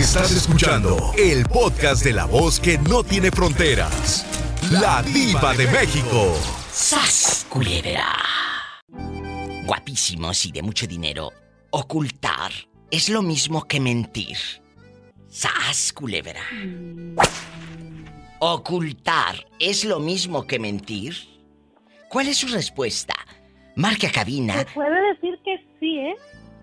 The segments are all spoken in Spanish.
Estás escuchando el podcast de la voz que no tiene fronteras. La diva de México. ¡Sas, culebra! Guapísimos y de mucho dinero. Ocultar es lo mismo que mentir. ¡Sas, culebra! Ocultar es lo mismo que mentir. ¿Cuál es su respuesta? Marque a cabina. Se puede decir que sí, ¿eh?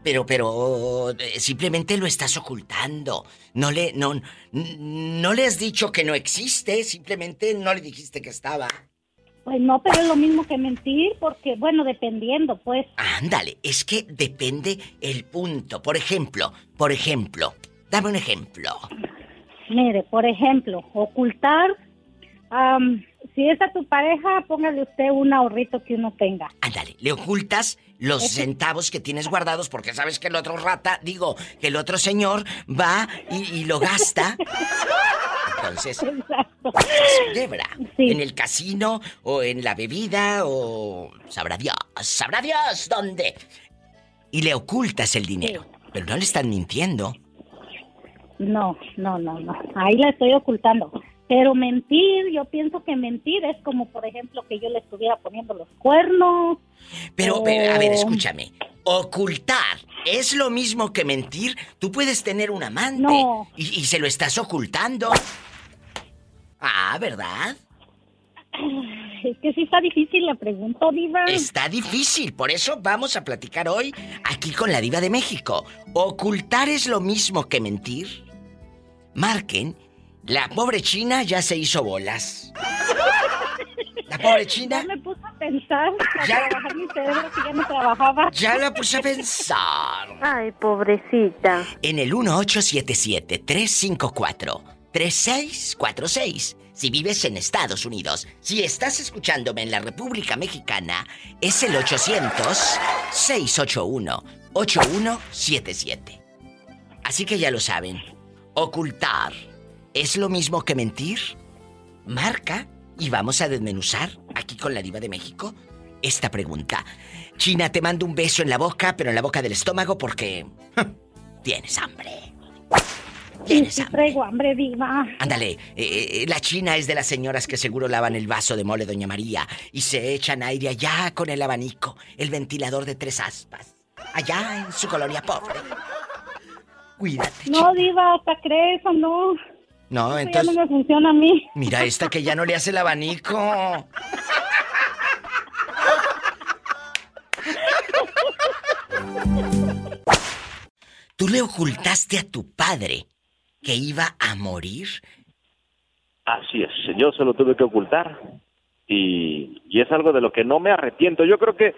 Pero, pero eh, simplemente lo estás ocultando. No le, no, no le has dicho que no existe, simplemente no le dijiste que estaba. Pues no, pero es lo mismo que mentir, porque, bueno, dependiendo, pues. Ándale, es que depende el punto. Por ejemplo, por ejemplo, dame un ejemplo. Mire, por ejemplo, ocultar am, si es a tu pareja, póngale usted un ahorrito que uno tenga. Ándale, le ocultas los centavos que tienes guardados porque sabes que el otro rata, digo, que el otro señor va y, y lo gasta. Entonces. Sí. En el casino o en la bebida o sabrá Dios, sabrá Dios dónde. Y le ocultas el dinero. Pero no le están mintiendo. No, no, no, no. Ahí la estoy ocultando. Pero mentir, yo pienso que mentir es como, por ejemplo, que yo le estuviera poniendo los cuernos. Pero, pero, a ver, Oh. escúchame. Ocultar es lo mismo que mentir. Tú puedes tener un amante No. y, y se lo estás ocultando. Ah, ¿verdad? Es que sí está difícil la pregunta, Diva. Está difícil, por eso vamos a platicar hoy aquí con la diva de México. ¿Ocultar es lo mismo que mentir? Marquen, la pobre China ya se hizo bolas. La pobre China Ya me puse a pensar, a Ya. trabajar mi cerebro que ya no trabajaba. ya la puse a pensar. Ay, pobrecita. En el 1877-354-3646. Si vives en Estados Unidos, si estás escuchándome en la República Mexicana, es el 800-681-8177. Así que ya lo saben, ocultar es lo mismo que mentir. Marca y vamos a desmenuzar aquí con la diva de México esta pregunta. China, te mando un beso en la boca, pero en la boca del estómago porque tienes hambre. Tienes sí hambre. traigo hambre, Diva. Ándale, eh, eh, la China es de las señoras que seguro lavan el vaso de mole Doña María y se echan aire allá con el abanico, el ventilador de tres aspas, allá en su colonia pobre. Cuídate. No, China. Diva, hasta crees o no. No, Eso ya no entonces me funciona a mí. mira esta que ya no le hace el abanico. Tú le ocultaste a tu padre que iba a morir. Así es, yo se lo tuve que ocultar y, y es algo de lo que no me arrepiento. Yo creo que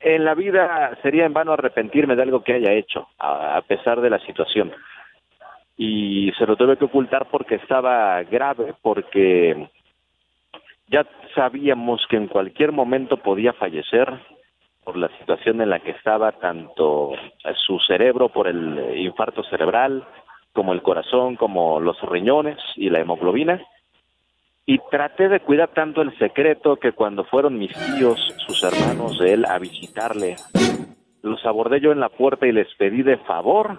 en la vida sería en vano arrepentirme de algo que haya hecho, a, a pesar de la situación. Y se lo tuve que ocultar porque estaba grave, porque ya sabíamos que en cualquier momento podía fallecer por la situación en la que estaba, tanto su cerebro por el infarto cerebral, como el corazón, como los riñones y la hemoglobina. Y traté de cuidar tanto el secreto que cuando fueron mis tíos, sus hermanos de él, a visitarle, los abordé yo en la puerta y les pedí de favor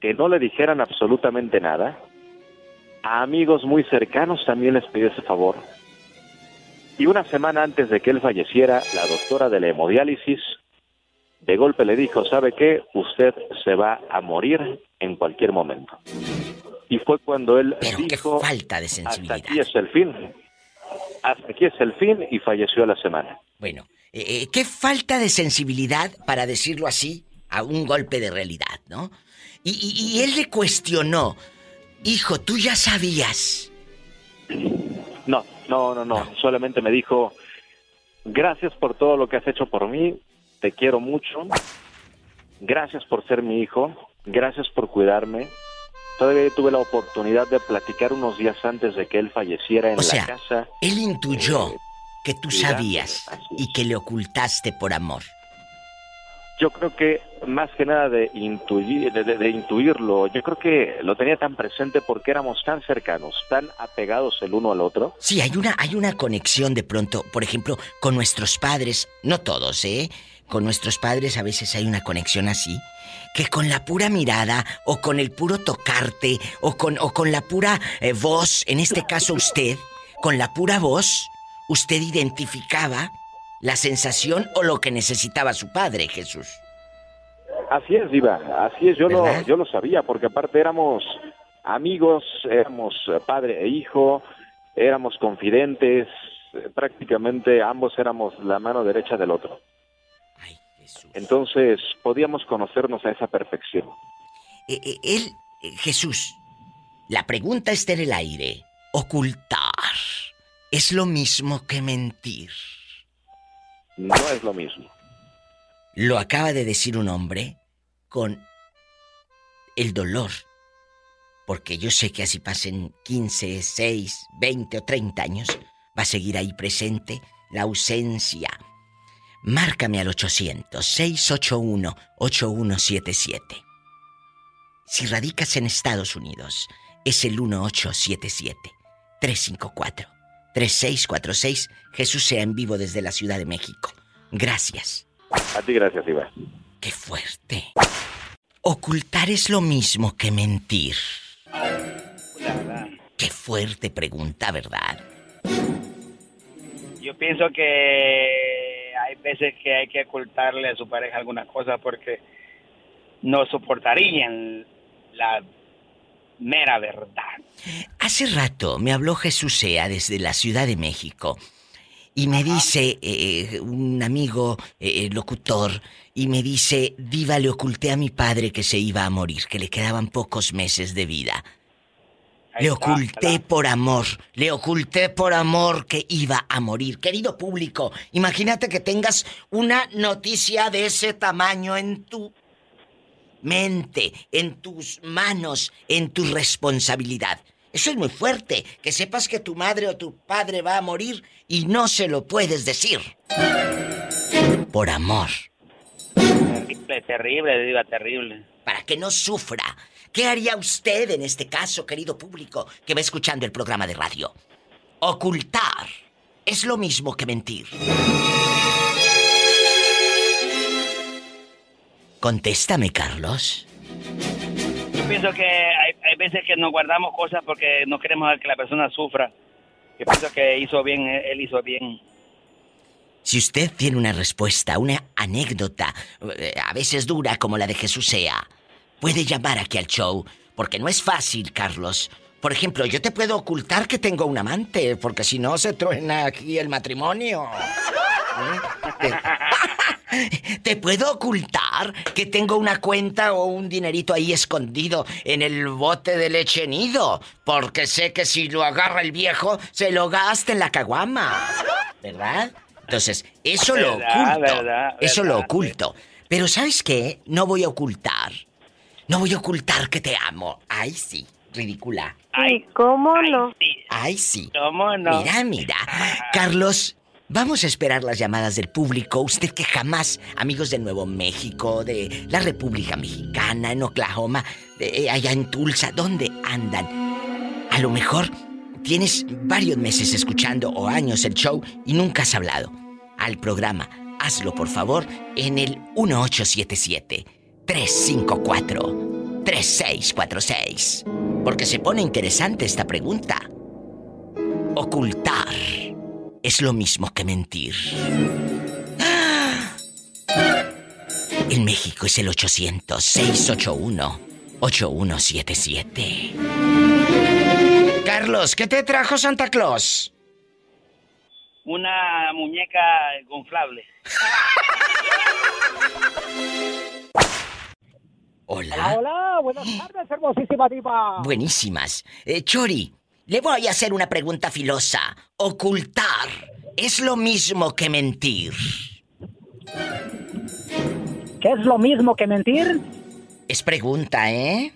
que no le dijeran absolutamente nada. A amigos muy cercanos también les pedí ese favor. Y una semana antes de que él falleciera, la doctora de la hemodiálisis de golpe le dijo, ¿sabe qué? Usted se va a morir en cualquier momento. Y fue cuando él Pero qué dijo, falta de hasta sensibilidad. aquí es el fin. Hasta aquí es el fin y falleció a la semana. Bueno, eh, eh, qué falta de sensibilidad, para decirlo así, a un golpe de realidad, ¿no? Y, y- y él le cuestionó, hijo, tú ya sabías. No, no, no, no. Solamente me dijo, gracias por todo lo que has hecho por mí, te quiero mucho, gracias por ser mi hijo, gracias por cuidarme. Todavía tuve la oportunidad de platicar unos días antes de que él falleciera en O sea, la casa. Él intuyó Eh, que tú sabías y que le ocultaste por amor. Yo creo que más que nada de, intuir, de, intuirlo, yo creo que lo tenía tan presente porque éramos tan cercanos, tan apegados el uno al otro. Sí, hay una, hay una conexión de pronto, por ejemplo, con nuestros padres, no todos, ¿eh? con nuestros padres a veces hay una conexión así, que con la pura mirada o con el puro tocarte o con, o con la pura eh, voz, en este caso usted, con la pura voz, usted identificaba la sensación o lo que necesitaba su padre, Jesús. Así es, Diva, así es, yo lo, yo lo sabía, porque aparte éramos amigos, éramos padre e hijo, éramos confidentes, prácticamente ambos éramos la mano derecha del otro. Entonces podíamos conocernos a esa perfección. Eh, eh, él, eh, Jesús, la pregunta está en el aire. Ocultar es lo mismo que mentir. No es lo mismo. Lo acaba de decir un hombre con el dolor. Porque yo sé que así pasen 15, 6, 20 o 30 años, va a seguir ahí presente la ausencia. Márcame al 800-681-8177. Si radicas en Estados Unidos, es el 1877-354-3646. Jesús sea en vivo desde la Ciudad de México. Gracias. A ti gracias, Iván. Qué fuerte. Ocultar es lo mismo que mentir. Qué fuerte pregunta, ¿verdad? Yo pienso que hay veces que hay que ocultarle a su pareja algunas cosas porque no soportarían la mera verdad. Hace rato me habló Jesús Sea desde la Ciudad de México y me dice eh, un amigo eh, locutor y me dice, Diva, le oculté a mi padre que se iba a morir, que le quedaban pocos meses de vida. le oculté por amor, le oculté por amor que iba a morir. Querido público, imagínate que tengas una noticia de ese tamaño en tu mente, en tus manos, en tu responsabilidad. Eso es muy fuerte, que sepas que tu madre o tu padre va a morir y no se lo puedes decir. Por amor. Terrible, terrible, diva, terrible. Para que no sufra. ¿Qué haría usted en este caso, querido público, que va escuchando el programa de radio? Ocultar es lo mismo que mentir. Contéstame, Carlos. Yo pienso que hay, hay veces que nos guardamos cosas porque no queremos que la persona sufra. Yo pienso que hizo bien, él hizo bien. Si usted tiene una respuesta, una anécdota, eh, a veces dura como la de Jesús sea, puede llamar aquí al show, porque no es fácil, Carlos. Por ejemplo, yo te puedo ocultar que tengo un amante, porque si no se truena aquí el matrimonio. ¿Eh? Te puedo ocultar que tengo una cuenta o un dinerito ahí escondido en el bote de leche nido, porque sé que si lo agarra el viejo, se lo gasta en la caguama. ¿Verdad? Entonces, eso lo oculto. eso lo oculto. Pero ¿sabes qué? No voy a ocultar. No voy a ocultar que te amo. Ay, sí, ridícula. Ay, ¿cómo no? Ay, sí. ¿Cómo no? Mira, mira. Carlos, vamos a esperar las llamadas del público. Usted que jamás, amigos de Nuevo México, de la República Mexicana, en Oklahoma, de, allá en Tulsa, ¿dónde andan? A lo mejor tienes varios meses escuchando o años el show y nunca has hablado al programa. Hazlo, por favor, en el 1877-354-3646. Porque se pone interesante esta pregunta. Ocultar es lo mismo que mentir. En México es el 800-681-8177. Carlos, ¿qué te trajo Santa Claus? Una muñeca gonflable. Hola. Hola, buenas tardes, hermosísima diva. Buenísimas. Eh, Chori, le voy a hacer una pregunta filosa. Ocultar es lo mismo que mentir. ¿Qué es lo mismo que mentir? Es pregunta, ¿eh?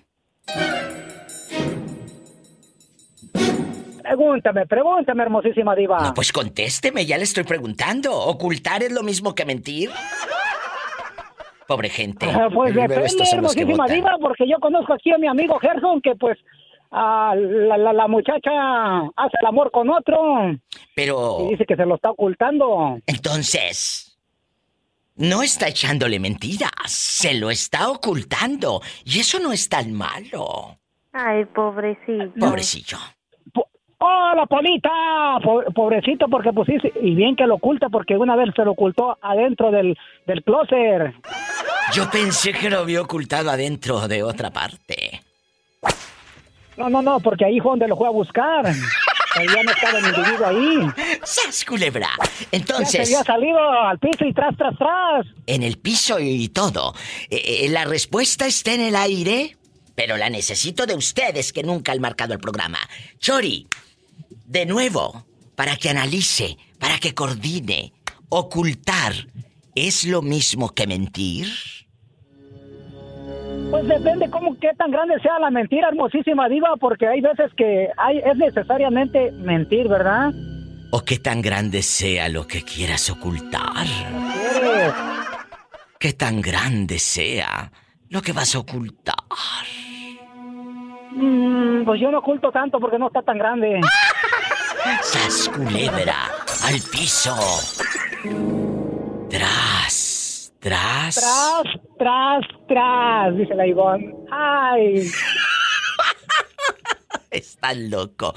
Pregúntame, pregúntame, hermosísima diva. No, pues contésteme, ya le estoy preguntando. ¿Ocultar es lo mismo que mentir? Pobre gente. Ah, pues depende, hermosísima diva, porque yo conozco aquí a mi amigo Gerson que pues ah, la, la, la muchacha hace el amor con otro y Pero, dice que se lo está ocultando. entonces, No está echándole mentiras, se lo está ocultando. Y eso no es tan malo. Ay, pobrecito. Pobrecillo. ¡Hola, Polita! Po- pobrecito, porque pues sí, y bien que lo oculta, porque una vez se lo ocultó adentro del, del closet. Yo pensé que lo había ocultado adentro de otra parte. No, no, no, porque ahí fue donde lo fue a buscar. Ya no estaba el individuo ahí. ¡Sas, culebra! Ya se Entonces, había salido al piso y tras, tras, tras. en el piso y todo. eh, eh, la respuesta está en el aire, pero la necesito de ustedes que nunca han marcado el programa. Chori, de nuevo, para que analice, para que coordine. Ocultar es lo mismo que mentir. Pues depende cómo qué tan grande sea la mentira, hermosísima diva, porque hay veces que hay, es necesariamente mentir, ¿verdad? O que tan grande sea lo que quieras ocultar. Que tan grande sea lo que vas a ocultar. Mm, pues yo no oculto tanto porque no está tan grande. ¡Sas culebra! ¡Al piso! Tras, tras. Tras, tras, tras, dice la Ivonne. Ay, Estás loco.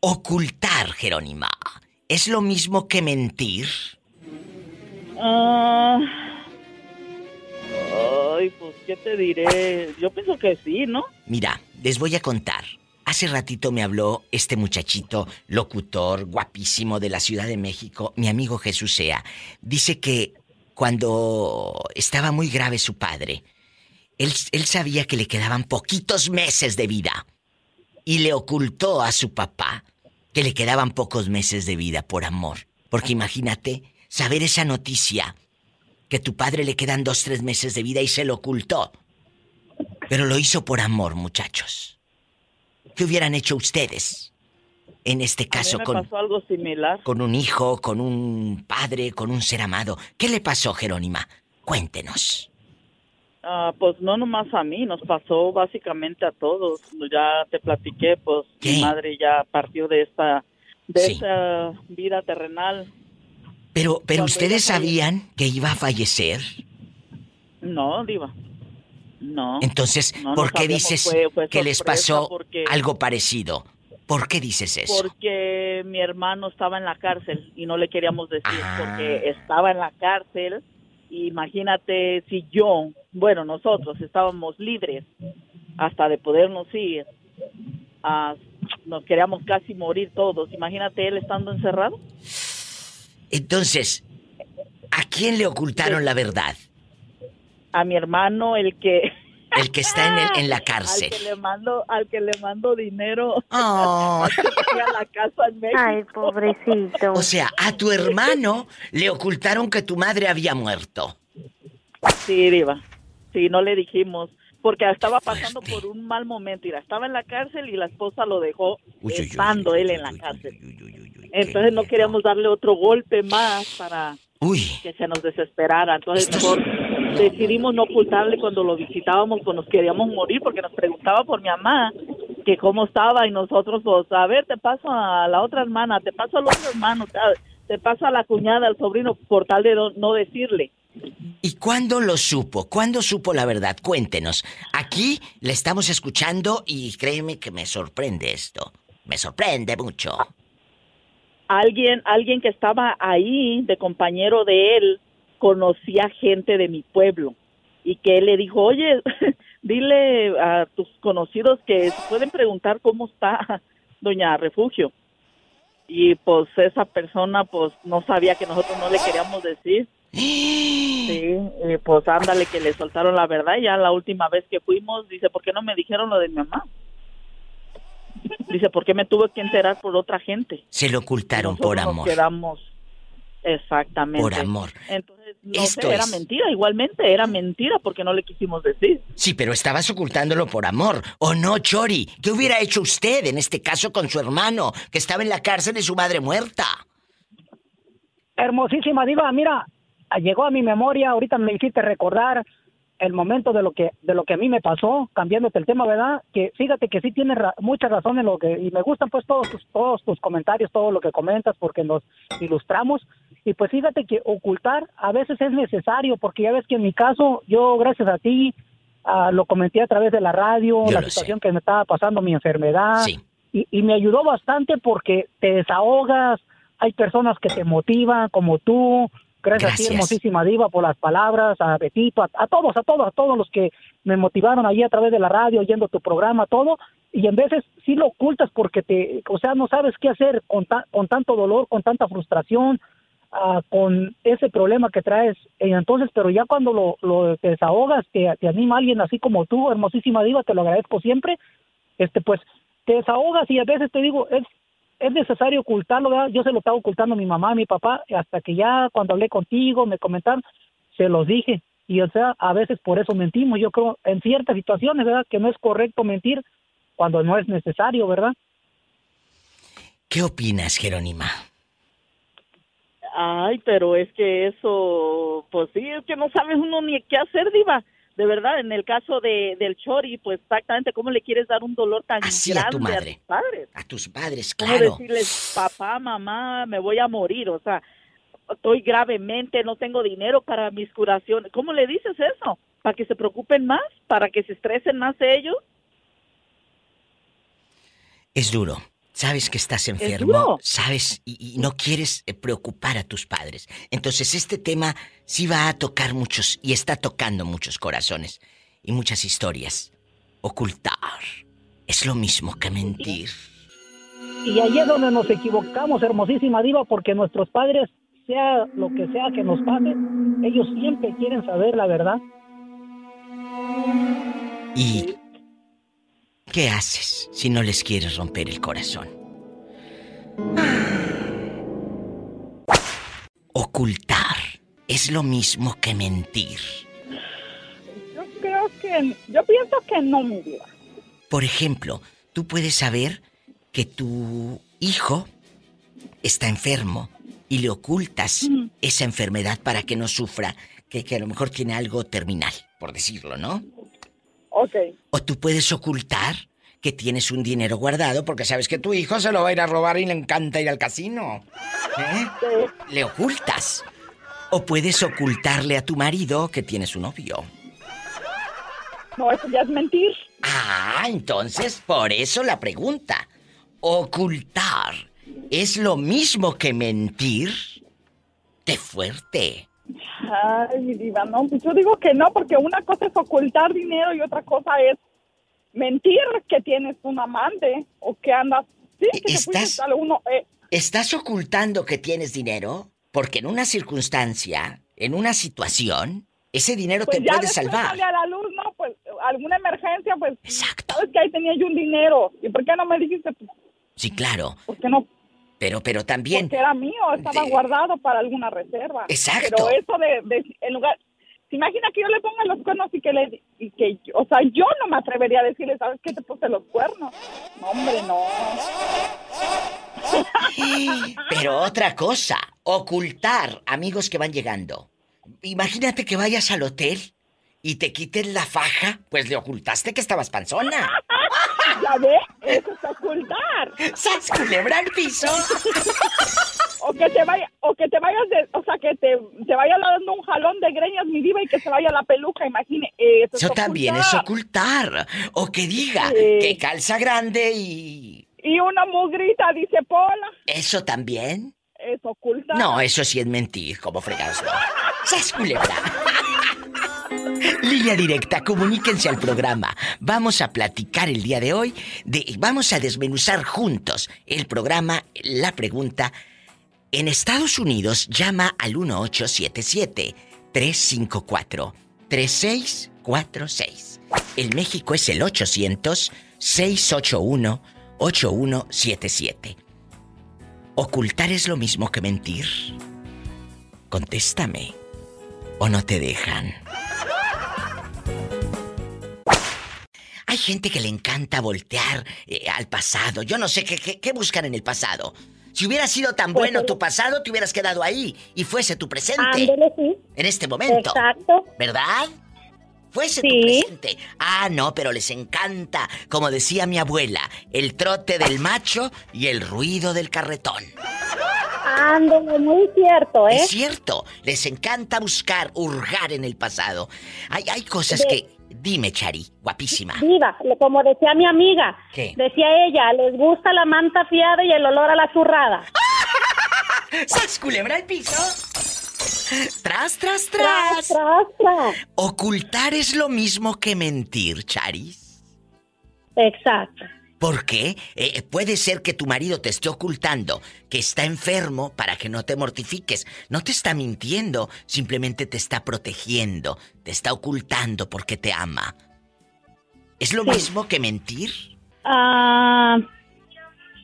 Ocultar, Jerónima. ¿Es lo mismo que mentir? Ah, ay, pues, ¿qué te diré? Yo pienso que sí, ¿no? Mira, les voy a contar. Hace ratito me habló este muchachito, locutor, guapísimo de la Ciudad de México, mi amigo Jesús Sea. Dice que cuando estaba muy grave su padre, él, sabía que le quedaban poquitos meses de vida. Y le ocultó a su papá que le quedaban pocos meses de vida por amor. Porque imagínate, saber esa noticia, que tu padre le quedan dos, tres meses de vida y se lo ocultó. Pero lo hizo por amor, muchachos. ¿Qué hubieran hecho ustedes? En este A mí caso, me con, pasó algo similar. con un hijo, con un padre, con un ser amado. ¿Qué le pasó, Jerónima? Cuéntenos. Ah, pues no nomás a mí, nos pasó básicamente a todos. Ya te platiqué, pues ¿Qué? mi madre ya partió de esta de Sí. esta vida terrenal. Pero, pero Cuando ustedes sabían que iba a fallecer. No, diva. No. Entonces, No, ¿por qué dices fue- fue que les pasó porque- algo parecido? ¿Por qué dices eso? Porque mi hermano estaba en la cárcel y no le queríamos decir Ah. porque estaba en la cárcel. Imagínate si yo, bueno, nosotros estábamos libres hasta de podernos ir. ah, nos queríamos casi morir todos. Imagínate él estando encerrado. Entonces, ¿a quién le ocultaron la verdad? A mi hermano, el que El que está en, el- en la cárcel. al que le mando, al que le mando dinero Oh, a la casa en México. Ay, pobrecito. o sea, a tu hermano le ocultaron que tu madre había muerto. Sí, Diva. Sí, no le dijimos. Porque estaba pasando por un mal momento. Mira, estaba en la cárcel y la esposa lo dejó Uy, uy, uy, estando uy, él uy, en la cárcel. uy, uy, uy, uy, uy, Entonces no queríamos darle otro golpe más para Uy, que se nos desesperara. Entonces mejor decidimos no ocultarle cuando lo visitábamos, cuando nos queríamos morir, porque nos preguntaba por mi mamá que cómo estaba y nosotros, pues, a ver, te paso a la otra hermana, te paso al otro hermano, te, paso a la cuñada, al sobrino, por tal de no decirle. ¿y cuándo lo supo? ¿Cuándo supo la verdad? Cuéntenos. Aquí le estamos escuchando y créeme que me sorprende esto. Me sorprende mucho. Alguien, alguien que estaba ahí de compañero de él conocía gente de mi pueblo y que él le dijo, oye, dile a tus conocidos que se pueden preguntar cómo está doña Refugio. Y pues esa persona pues no sabía que nosotros no le queríamos decir. Sí, y pues ándale que le soltaron la verdad. Ya la última vez que fuimos, dice, ¿por qué no me dijeron lo de mi mamá? Dice, ¿por qué me tuve que enterar por otra gente? Se lo ocultaron por nos amor. quedamos exactamente. Por amor. Entonces, no Esto sé, era es- mentira, igualmente era mentira porque no le quisimos decir. Sí, pero estabas ocultándolo por amor. ¿O no, Chori? ¿Qué hubiera hecho usted en este caso con su hermano, que estaba en la cárcel y su madre muerta? hermosísima diva, mira, llegó a mi memoria, ahorita me hiciste recordar el momento de lo que de lo que a mí me pasó, cambiándote el tema, ¿verdad? Que fíjate que sí tienes ra- mucha razón en lo que y me gustan pues todos tus todos tus comentarios, todo lo que comentas porque nos ilustramos Y pues fíjate que ocultar a veces es necesario, porque ya ves que en mi caso, yo gracias a ti, ah, lo comenté a través de la radio, Yo la situación que me estaba pasando, mi enfermedad, Sí. y, y me ayudó bastante porque te desahogas, hay personas que te motivan, como tú, gracias, a ti, Gracias. hermosísima diva, por las palabras, a Betito, a, a todos, a todos, a todos los que me motivaron allí a través de la radio, oyendo tu programa, todo, y en veces sí lo ocultas porque te, o sea, no sabes qué hacer con, ta- con tanto dolor, con tanta frustración, ah, con ese problema que traes. Y entonces, pero ya cuando lo, lo te desahogas, te, te anima alguien así como tú, hermosísima diva, te lo agradezco siempre, este pues te desahogas y a veces te digo, es es necesario ocultarlo, ¿verdad? Yo se lo estaba ocultando a mi mamá, a mi papá, hasta que ya cuando hablé contigo, me comentaron, se los dije. Y o sea, a veces por eso mentimos. Yo creo en ciertas situaciones, ¿verdad? Que no es correcto mentir cuando no es necesario, ¿verdad? ¿Qué opinas, Jerónima? Ay, pero es que eso, pues sí, es que no sabes uno ni qué hacer, diva. De verdad, en el caso de, del Chori, pues exactamente cómo le quieres dar un dolor tan Así a grande tu madre. tus padres. A tus padres, ¿Cómo claro. decirles, papá, mamá, me voy a morir? O sea, estoy gravemente, no tengo dinero para mis curaciones. ¿Cómo le dices eso? ¿Para que se preocupen más? ¿Para que se estresen más ellos? Es duro. Sabes que estás enfermo, sabes, y, y no quieres eh, preocupar a tus padres. Entonces este tema sí va a tocar muchos, y está tocando muchos corazones y muchas historias. Ocultar es lo mismo que mentir. Y ahí es donde nos equivocamos, hermosísima diva, porque nuestros padres, sea lo que sea que nos pase, ellos siempre quieren saber la verdad. ¿Y qué haces si no les quieres romper el corazón? Ocultar es lo mismo que mentir. Yo creo que, yo pienso que no, mi vida. Por ejemplo, tú puedes saber que tu hijo está enfermo y le ocultas esa enfermedad para que no sufra, que, que a lo mejor tiene algo terminal, por decirlo, ¿no? Ok. O tú puedes ocultar que tienes un dinero guardado porque sabes que tu hijo se lo va a ir a robar y le encanta ir al casino. ¿Eh? Le ocultas. O puedes ocultarle a tu marido que tienes un novio. No, eso ya es mentir. Ah, entonces por eso la pregunta. Ocultar es lo mismo que mentir. ¡Qué fuerte! Ay, mi diva, no, pues yo digo que no, porque una cosa es ocultar dinero y otra cosa es mentir que tienes un amante o que andas... Sí, que te ¿Estás- uno... eh, ¿Estás ocultando que tienes dinero? Porque en una circunstancia, en una situación, ese dinero pues te ya puede salvar. sale a la luz, ¿no? Pues alguna emergencia, pues... Exacto. Sabes que ahí tenía yo un dinero. ¿Y por qué no me dijiste? Pues, Sí, claro. ¿Por qué no? Pero, pero también. Porque era mío, estaba De- guardado para alguna reserva. Exacto. Pero eso de, de- en lugar, ¿se imagina que yo le ponga los cuernos y que le, y que, o sea, yo no me atrevería a decirle, ¿sabes qué te puse los cuernos? No, hombre, no. Pero otra cosa, ocultar amigos que van llegando. Imagínate que vayas al hotel y te quiten la faja, pues le ocultaste que estabas panzona. ¿Ya ves? Eso es ocultar. ¡Sas culebra al piso! O que te vaya, o que te vayas de, o sea, que te, te vaya dando un jalón de greñas, mi diva, y que se vaya la peluca, imagine. Eso, es Eso también es ocultar. O que diga Sí. que calza grande y... Y una mugrita, dice Pola, ¿Eso también? es ocultar. No, eso sí es mentir, como fregados. ¡Sas culebra! Línea directa, comuníquense al programa. Vamos a platicar el día de hoy, de, vamos a desmenuzar juntos el programa, la pregunta. En Estados Unidos llama al 1877-354-3646. En México es el 800-681-8177. ¿Ocultar es lo mismo que mentir? Contéstame. ¿O no te dejan? Gente que le encanta voltear eh, al pasado. Yo no sé qué, qué, qué buscan en el pasado. Si hubiera sido tan Pues, bueno tu pasado, te hubieras quedado ahí y fuese tu presente. Ándele, sí. En este momento. Exacto. ¿Verdad? Fuese tu presente. Ah, no, pero les encanta, como decía mi abuela, el trote del macho y el ruido del carretón. Ándale, muy cierto, ¿eh? Es cierto, les encanta buscar, hurgar en el pasado. Hay, hay cosas De- que... Dime, Chari, guapísima. Viva, como decía mi amiga, ¿Qué? decía ella, les gusta la manta fiada y el olor a la zurrada. ¡Sas, culebra al piso! ¡Tras, tras, Tras, tras! tras, tras. Ocultar es lo mismo que mentir, Charis. Exacto. ¿Por qué? Eh, puede ser que tu marido te esté ocultando que está enfermo para que no te mortifiques. No te está mintiendo, simplemente te está protegiendo, te está ocultando porque te ama. ¿Es lo mismo que mentir? Ah,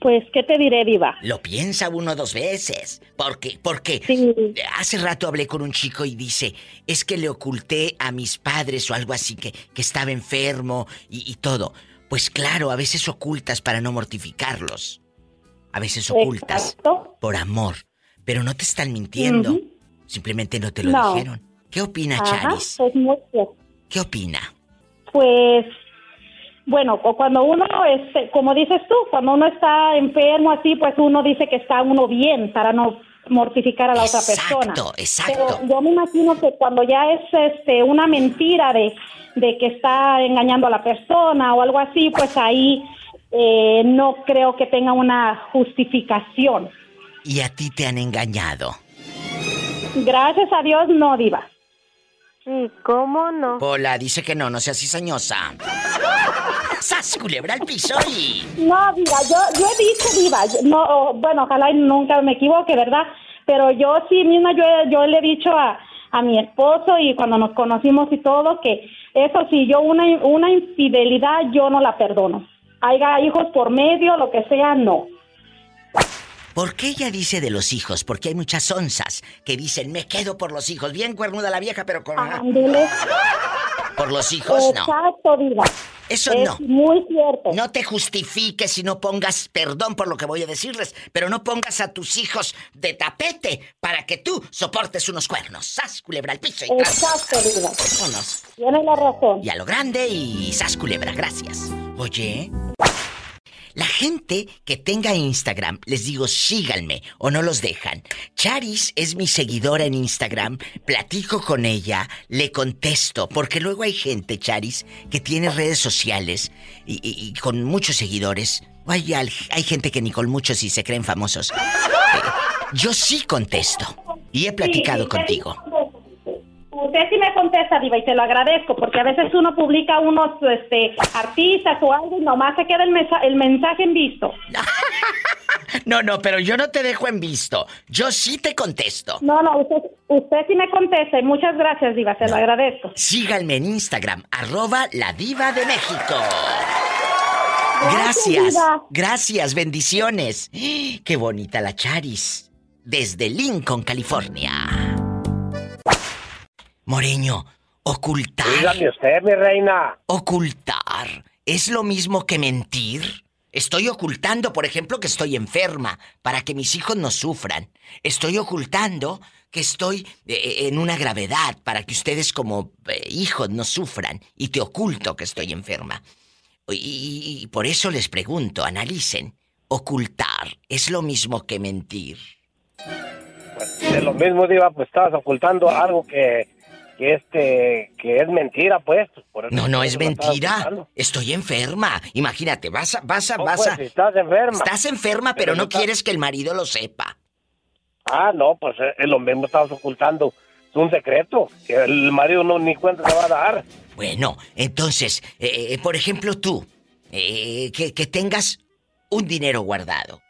pues, ¿qué te diré, Diva? Lo piensa uno dos veces. Porque, porque Sí. hace rato hablé con un chico y dice, es que le oculté a mis padres o algo así que, que estaba enfermo y, y todo. Pues claro, a veces ocultas para no mortificarlos. A veces ocultas Exacto. por amor. Pero no te están mintiendo. Simplemente no te lo No. dijeron. ¿Qué opina Ajá, Charis? es muy. ¿Qué opina? Pues, bueno, cuando uno, este, como dices tú, cuando uno está enfermo así, pues uno dice que está uno bien para no mortificar a la otra persona. Exacto, exacto. Pero yo me imagino que cuando ya es este una mentira de, de que está engañando a la persona o algo así, pues ahí eh, no creo que tenga una justificación. Y a ti te han engañado. Gracias a Dios, no, Diva. Sí, ¿cómo no? Pola, dice que no, no seas cizañosa. ¡Sas, culebra al piso y... No, Diva, yo, yo he dicho, Diva, yo- no, bueno, ojalá y nunca me equivoque, ¿verdad? Pero yo sí misma, yo, yo le he dicho a, a mi esposo y cuando nos conocimos y todo, que eso sí, yo una, una infidelidad yo no la perdono. Haya hijos por medio, lo que sea, no. ¿Por qué ella dice de los hijos? Porque hay muchas onzas que dicen, me quedo por los hijos. Bien cuernuda la vieja, pero con... Por los hijos, no. Exacto. Eso es no. muy cierto. No te justifiques y no pongas, perdón por lo que voy a decirles, pero no pongas a tus hijos de tapete para que tú soportes unos cuernos. ¡Sas, culebra al piso! Y tras, Exacto, Diva. vámonos. Tienes la razón. Y a lo grande y sas, culebra, gracias. Oye, la gente que tenga Instagram, les digo, síganme o no los dejan. Charis es mi seguidora en Instagram, platico con ella, le contesto, porque luego hay gente, Charis, que tiene redes sociales y, y- y con muchos seguidores. Hay, hay gente que ni con muchos y se creen famosos. Eh, yo sí contesto y he platicado Sí, contigo. Usted sí me contesta, Diva, y te lo agradezco, porque a veces uno publica unos este, artistas o algo y nomás se queda el, mensa- el mensaje en visto. No, no, pero yo no te dejo en visto. Yo sí te contesto. No, no, usted, usted sí me contesta y muchas gracias, Diva, se lo agradezco. Síganme en Instagram, arroba la diva de México. Gracias, Gracias, Diva. gracias, bendiciones. Qué bonita la Charis. Desde Lincoln, California. Moreño, ocultar. Dígame usted, mi reina. Ocultar. ¿Es lo mismo que mentir? Estoy ocultando, por ejemplo, que estoy enferma para que mis hijos no sufran. Estoy ocultando que estoy eh, en una gravedad para que ustedes como eh, hijos no sufran. Y te oculto que estoy enferma. Y, por eso les pregunto, analicen. Ocultar es lo mismo que mentir. Pues, de lo mismo, Diva, pues estabas ocultando algo que, que este, que es mentira, pues. por eso- No, no es mentira. Estoy enferma. Imagínate, vas a, vas a, No, vas pues, a. si estás enferma. Estás enferma, pero, Pero no estás- quieres que el marido lo sepa. Ah, no, pues eh, es lo mismo, estabas ocultando. Es un secreto que el marido no ni cuenta se va a dar. Bueno, entonces, eh, eh, por ejemplo, tú, eh, que, que tengas un dinero guardado.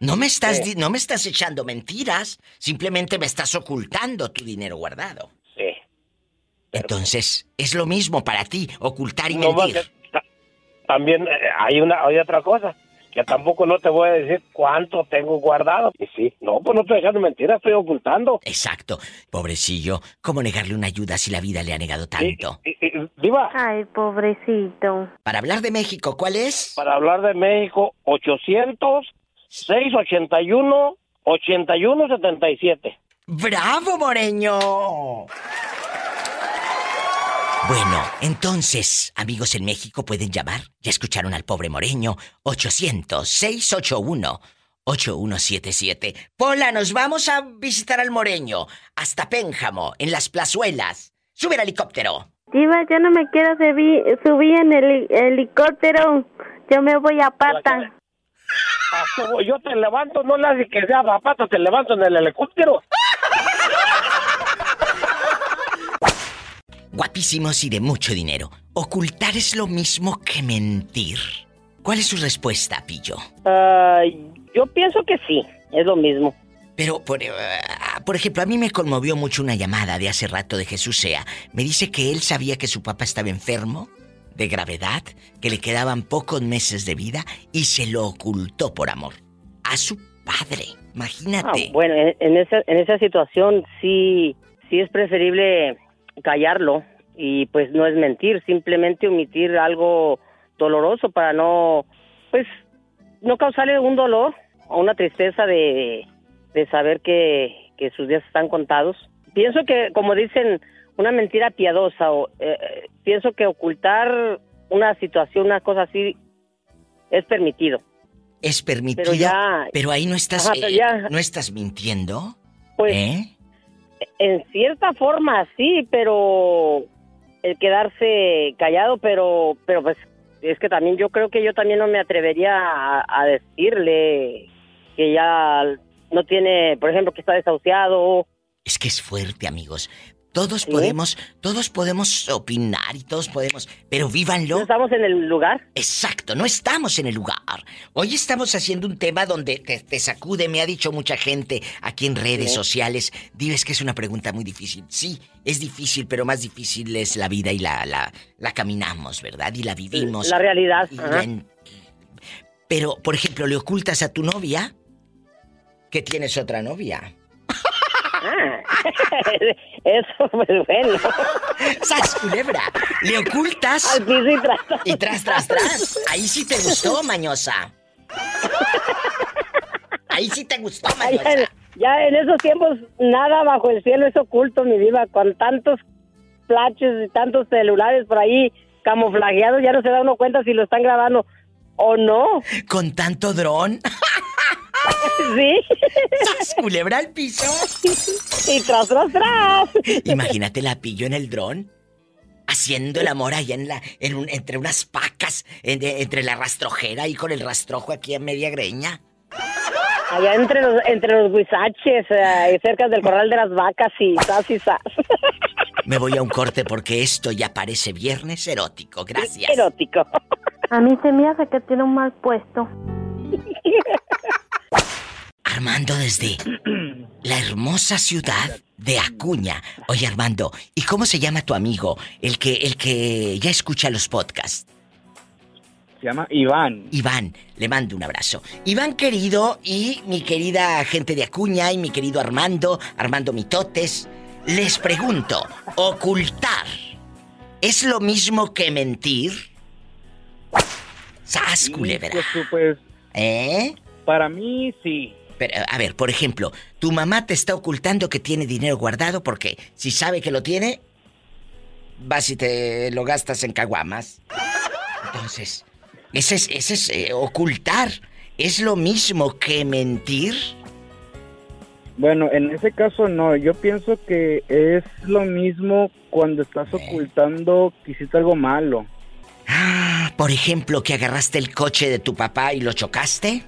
No me estás, Sí. no me estás echando mentiras, simplemente me estás ocultando tu dinero guardado. Entonces, es lo mismo para ti, ocultar y No mentir. que ta- también eh, hay una hay otra cosa que tampoco no te voy a decir cuánto tengo guardado. Y sí, no, pues no estoy echando mentiras, estoy ocultando. Exacto. Pobrecillo, ¿cómo negarle una ayuda si la vida le ha negado tanto? Y- y- Diva, Ay, pobrecito. Para hablar de México, ¿cuál es? para hablar de México, 800 681 8177. ¡Bravo, Moreño! Bueno, entonces, amigos en México pueden llamar. Ya escucharon al pobre Moreño. 8177. Pola, nos vamos a visitar al Moreño, hasta Pénjamo, en las plazuelas. Sube el helicóptero. Diva, yo no me quiero subir, subir en el helicóptero. Yo me voy a pata. Como yo te levanto, no hace que sea papata, te levanto en el helicóptero. Guapísimos y de mucho dinero. ¿Ocultar es lo mismo que mentir? ¿Cuál es su respuesta, Pillo? Ah, yo pienso que sí, es lo mismo. Pero, por, eh, por ejemplo, a mí me conmovió mucho una llamada de hace rato de Jesús Sea. Me dice que él sabía que su papá estaba enfermo, de gravedad, que le quedaban pocos meses de vida y se lo ocultó por amor. A su padre, imagínate. Ah, bueno, en, en esa, en esa situación sí, sí es preferible callarlo y pues no es mentir, simplemente omitir algo doloroso para no, pues, no causarle un dolor o una tristeza de, de saber que, que sus días están contados. Pienso que, como dicen, una mentira piadosa o eh, eh, pienso que ocultar una situación, una cosa así, es permitido. Es permitido, Pero ya- pero ahí no estás, Ajá, pero eh, no estás mintiendo, Pues, ¿eh? En cierta forma sí, pero el quedarse callado, pero, pero pues es que también yo creo que yo también no me atrevería a, a decirle que ya no tiene, por ejemplo, que está desahuciado. Es que es fuerte, amigos. Todos Sí. podemos, todos podemos opinar y todos podemos, pero vívanlo. ¿No estamos en el lugar? Exacto, no estamos en el lugar. Hoy estamos haciendo un tema donde te, te sacude, me ha dicho mucha gente aquí en redes Sí. sociales. Diles que es una pregunta muy difícil. Sí, es difícil, pero más difícil es la vida y la, la, la caminamos, ¿verdad? Y la vivimos. La realidad. La en- Pero, por ejemplo, ¿le ocultas a tu novia que tienes otra novia? Eso pues bueno. ¡Sas, culebra! ¿Le ocultas? Al piso y tras. Y tras, tras, tras. Ahí sí te gustó, mañosa. Ahí sí te gustó, mañosa. ya en esos tiempos nada bajo el cielo es oculto, mi diva, con tantos flashes y tantos celulares por ahí camuflajeados, ya no se da uno cuenta si lo están grabando o no. Con tanto dron. Sí. ¡Sas, culebra al piso! Y tras, tras, tras. Imagínate la pillo en el dron. Haciendo el amor allá en la, en un- entre unas pacas, en- entre la rastrojera y con el rastrojo aquí en media greña. Allá entre los, entre los huizaches, eh, cerca del corral de las vacas y sas y sas. Me voy a un corte porque esto ya parece viernes erótico. Gracias. Erótico. A mí se me hace que tiene un mal puesto. Armando desde la hermosa ciudad de Acuña. Oye, Armando, ¿y cómo se llama tu amigo? El que, el que ya escucha los podcasts. Se llama Iván. Iván, le mando un abrazo. Iván querido y mi querida gente de Acuña y mi querido Armando, Armando Mitotes, les pregunto, ¿ocultar es lo mismo que mentir? ¡Sas, culebra! Pues, pues, ¿Eh? para mí sí. Pero, a ver, por ejemplo, tu mamá te está ocultando que tiene dinero guardado porque si sabe que lo tiene, vas y te lo gastas en caguamas. Entonces, ese es, ese es eh, ocultar. ¿Es lo mismo que mentir? Bueno, en ese caso no. Yo pienso que es lo mismo cuando estás ocultando que hiciste algo malo. Ah, por ejemplo, que agarraste el coche de tu papá y lo chocaste.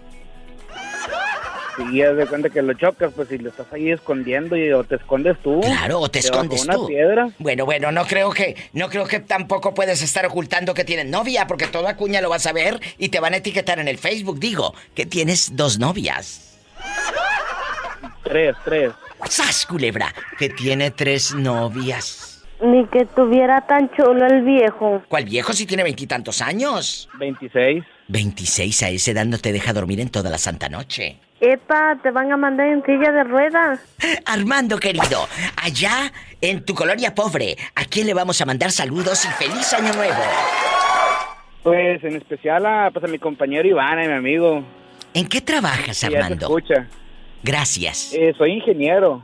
Si ya de cuenta que lo chocas, pues si lo estás ahí escondiendo y o te escondes tú. Claro, o te de escondes una tú. piedra. Bueno, bueno, no creo que no creo que tampoco puedes estar ocultando que tienes novia, porque toda cuña lo vas a ver y te van a etiquetar en el Facebook, digo, que tienes dos novias. Tres, tres. ¡Sas, culebra! Que tiene tres novias. Ni que tuviera tan chulo el viejo. ¿Cuál viejo si tiene veintitantos años? 26. 26 a esa edad no te deja dormir en toda la santa noche. Epa, te van a mandar en silla de ruedas. Armando querido, allá en tu colonia pobre, ¿a quién le vamos a mandar saludos y feliz año nuevo? Pues en especial a, pues, a mi compañero Iván, a mi amigo. ¿En qué trabajas, que ya te Armando? escucha. Gracias. Eh, soy ingeniero.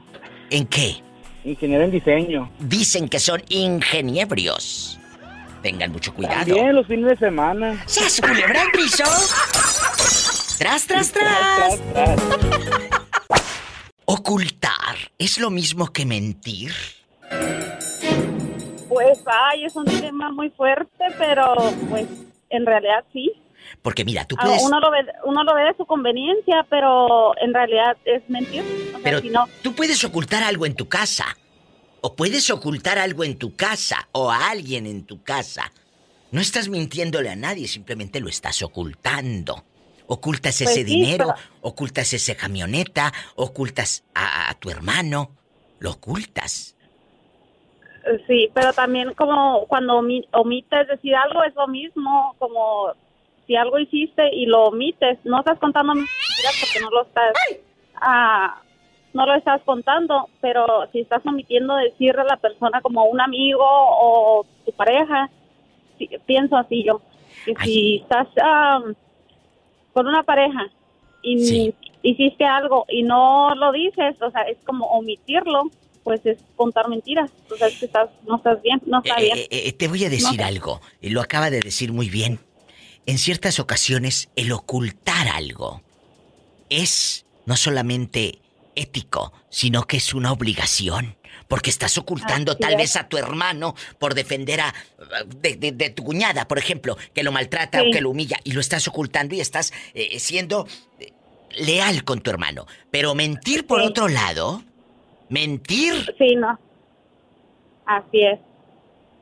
¿En qué? Ingeniero en diseño. Dicen que son ingeniebrios. Tengan mucho cuidado. También los fines de semana. ¡Sas, culebra piso! Tras, tras, tras. Ocultar es lo mismo que mentir. Pues, ay, es un tema muy fuerte, pero pues en realidad sí. Porque mira, tú Ah, puedes... Uno lo ve, uno lo ve de su conveniencia, pero en realidad es mentir. O sea, Pero si no, tú puedes ocultar algo en tu casa. O puedes ocultar algo en tu casa o a alguien en tu casa. No estás mintiéndole a nadie, simplemente lo estás ocultando. Ocultas Pues ese sí, dinero, pero- ocultas esa camioneta, ocultas a, a tu hermano. Lo ocultas. sí, pero también como cuando omi- omites decir algo es lo mismo, como si algo hiciste y lo omites, no estás contando mentiras porque no lo estás, ah, no lo estás contando, pero si estás omitiendo decirle a la persona como un amigo o tu pareja, pienso así yo, que si estás ah, con una pareja y hiciste algo y no lo dices, o sea, es como omitirlo, pues es contar mentiras, o sea, es que estás, no estás bien, no está bien. Eh, eh, te voy a decir No. algo, lo acaba de decir muy bien. En ciertas ocasiones, el ocultar algo es no solamente ético, sino que es una obligación. Porque estás ocultando Así tal es. vez a tu hermano por defender a de, de- de tu cuñada, por ejemplo, que lo maltrata Sí. o que lo humilla, y lo estás ocultando y estás eh, siendo eh, leal con tu hermano. Pero mentir por otro lado, mentir. Sí, no. Así es.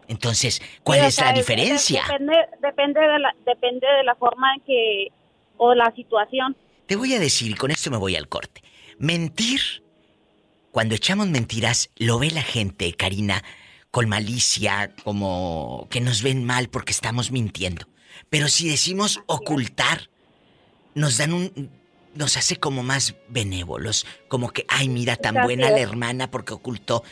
Entonces, ¿cuál Sí, es la diferencia? Depende, depende, de la, depende de la forma en que, o la situación. Te voy a decir, y con esto me voy al corte. Mentir, cuando echamos mentiras, lo ve la gente, Karina, con malicia, como que nos ven mal porque estamos mintiendo. Pero si decimos ocultar, nos dan un... nos hace como más benévolos, como que, ay, mira, tan buena la hermana porque ocultó.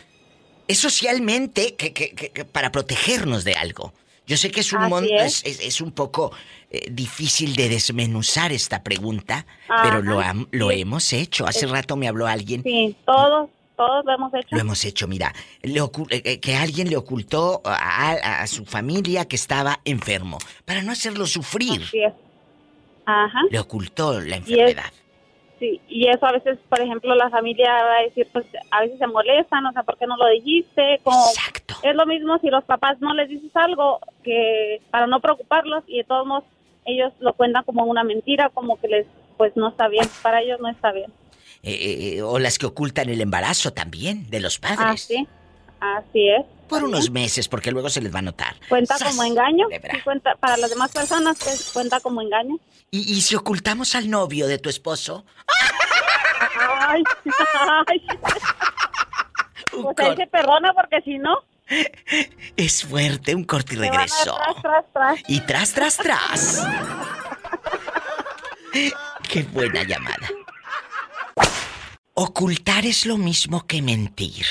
Es socialmente que- que- que para protegernos de algo. Yo sé que es un, mon- es. es, es- es un poco eh, difícil de desmenuzar esta pregunta, Ajá, pero lo, lo sí. hemos hecho. Hace rato me habló alguien. Sí, todos, todos lo hemos hecho. Lo hemos hecho, mira, le eh, eh, que alguien le ocultó a, a- a su familia que estaba enfermo, para no hacerlo sufrir. Así es. Ajá. Le ocultó la enfermedad. Sí, y eso a veces, por ejemplo, la familia va a decir, pues a veces se molestan, o sea, ¿por qué no lo dijiste? Como, Es lo mismo si los papás no les dices algo que para no preocuparlos y de todos modos ellos lo cuentan como una mentira, como que les, pues no está bien, para ellos no está bien. Eh, eh, o las que ocultan el embarazo también de los padres. Así, así es. Por unos meses, porque luego se les va a notar. Cuenta ¡Sas! como engaño, sí cuenta, para las demás personas pues, cuenta como engaño. ¿Y, y si ocultamos al novio de tu esposo? Ay, ay. Pues ahí se perdona porque si no, Es fuerte, un corte y regreso. tras, tras, tras. Y tras, tras, tras. Qué buena llamada. Ocultar es lo mismo que mentir.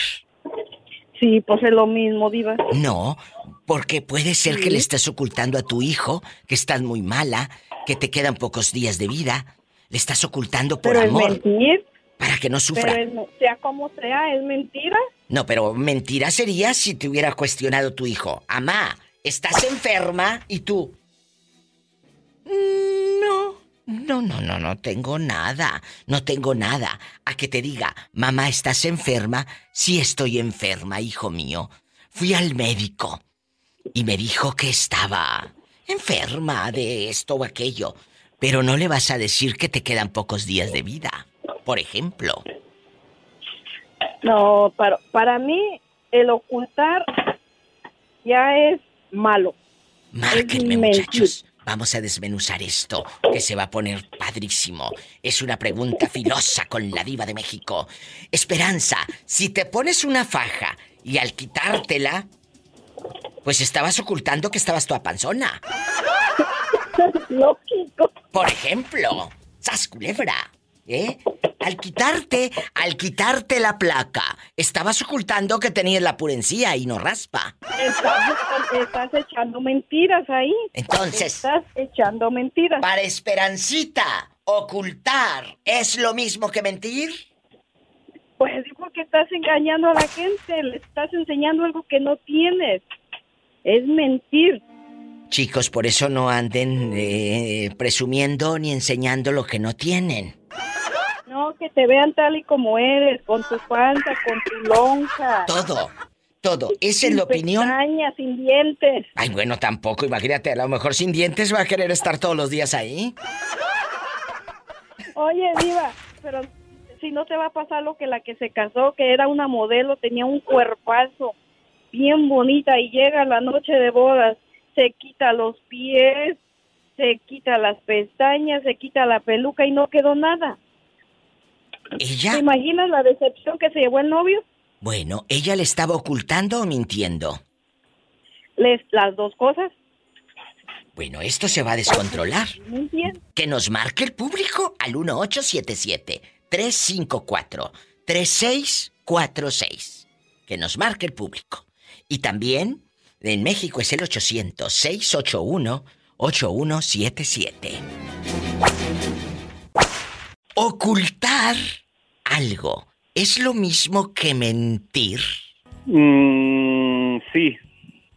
Sí, pues es lo mismo, Diva. No, porque puede ser que le estés ocultando a tu hijo que estás muy mala, que te quedan pocos días de vida. Le estás ocultando por Pero es amor, mentir. para que no sufra. Pero es- sea como sea, es mentira. No, pero mentira sería si te hubiera cuestionado tu hijo. Amá, ¿estás enferma? Y tú. No, no, no, no, no tengo nada. No tengo nada. A que te diga, mamá, ¿estás enferma? Sí estoy enferma, hijo mío. Fui al médico y me dijo que estaba enferma de esto o aquello. Pero no le vas a decir que te quedan pocos días de vida. Por ejemplo. No, para, para mí el ocultar ya es malo. Márquenme, Es muchachos. Vamos a desmenuzar esto, que se va a poner padrísimo. Es una pregunta filosa con la diva de México. Esperanza, si te pones una faja y al quitártela, pues estabas ocultando que estabas toda panzona. Lógico. Por ejemplo, sas culebra, ¿eh? Al quitarte, al quitarte la placa, estabas ocultando que tenías la purencía y no raspa. Estás, estás echando mentiras ahí. Entonces- Estás echando mentiras. Para Esperancita, ocultar es lo mismo que mentir. Pues digo que estás engañando a la gente, le estás enseñando algo que no tienes. Es mentir. Chicos, por eso no anden eh, presumiendo ni enseñando lo que no tienen. Que te vean tal y como eres, con tu panza, con tu lonja. Todo, todo. Esa es la opinión. pestañas, sin dientes. Ay, bueno, tampoco, imagínate, a lo mejor sin dientes va a querer estar todos los días ahí. Oye, Diva, pero si no te va a pasar lo que la que se casó, que era una modelo, tenía un cuerpazo bien bonita y llega la noche de bodas, se quita los pies, se quita las pestañas, se quita la peluca y no quedó nada. ¿Ella? ¿Te imaginas la decepción que se llevó el novio? Bueno, ¿ella le estaba ocultando o mintiendo? Les, las dos cosas. Bueno, esto se va a descontrolar. Bien. Que nos marque el público al 1877-354-3646. Que nos marque el público. Y también en México es el 800-681-8177. Ocultar algo es lo mismo que mentir. Mm, sí.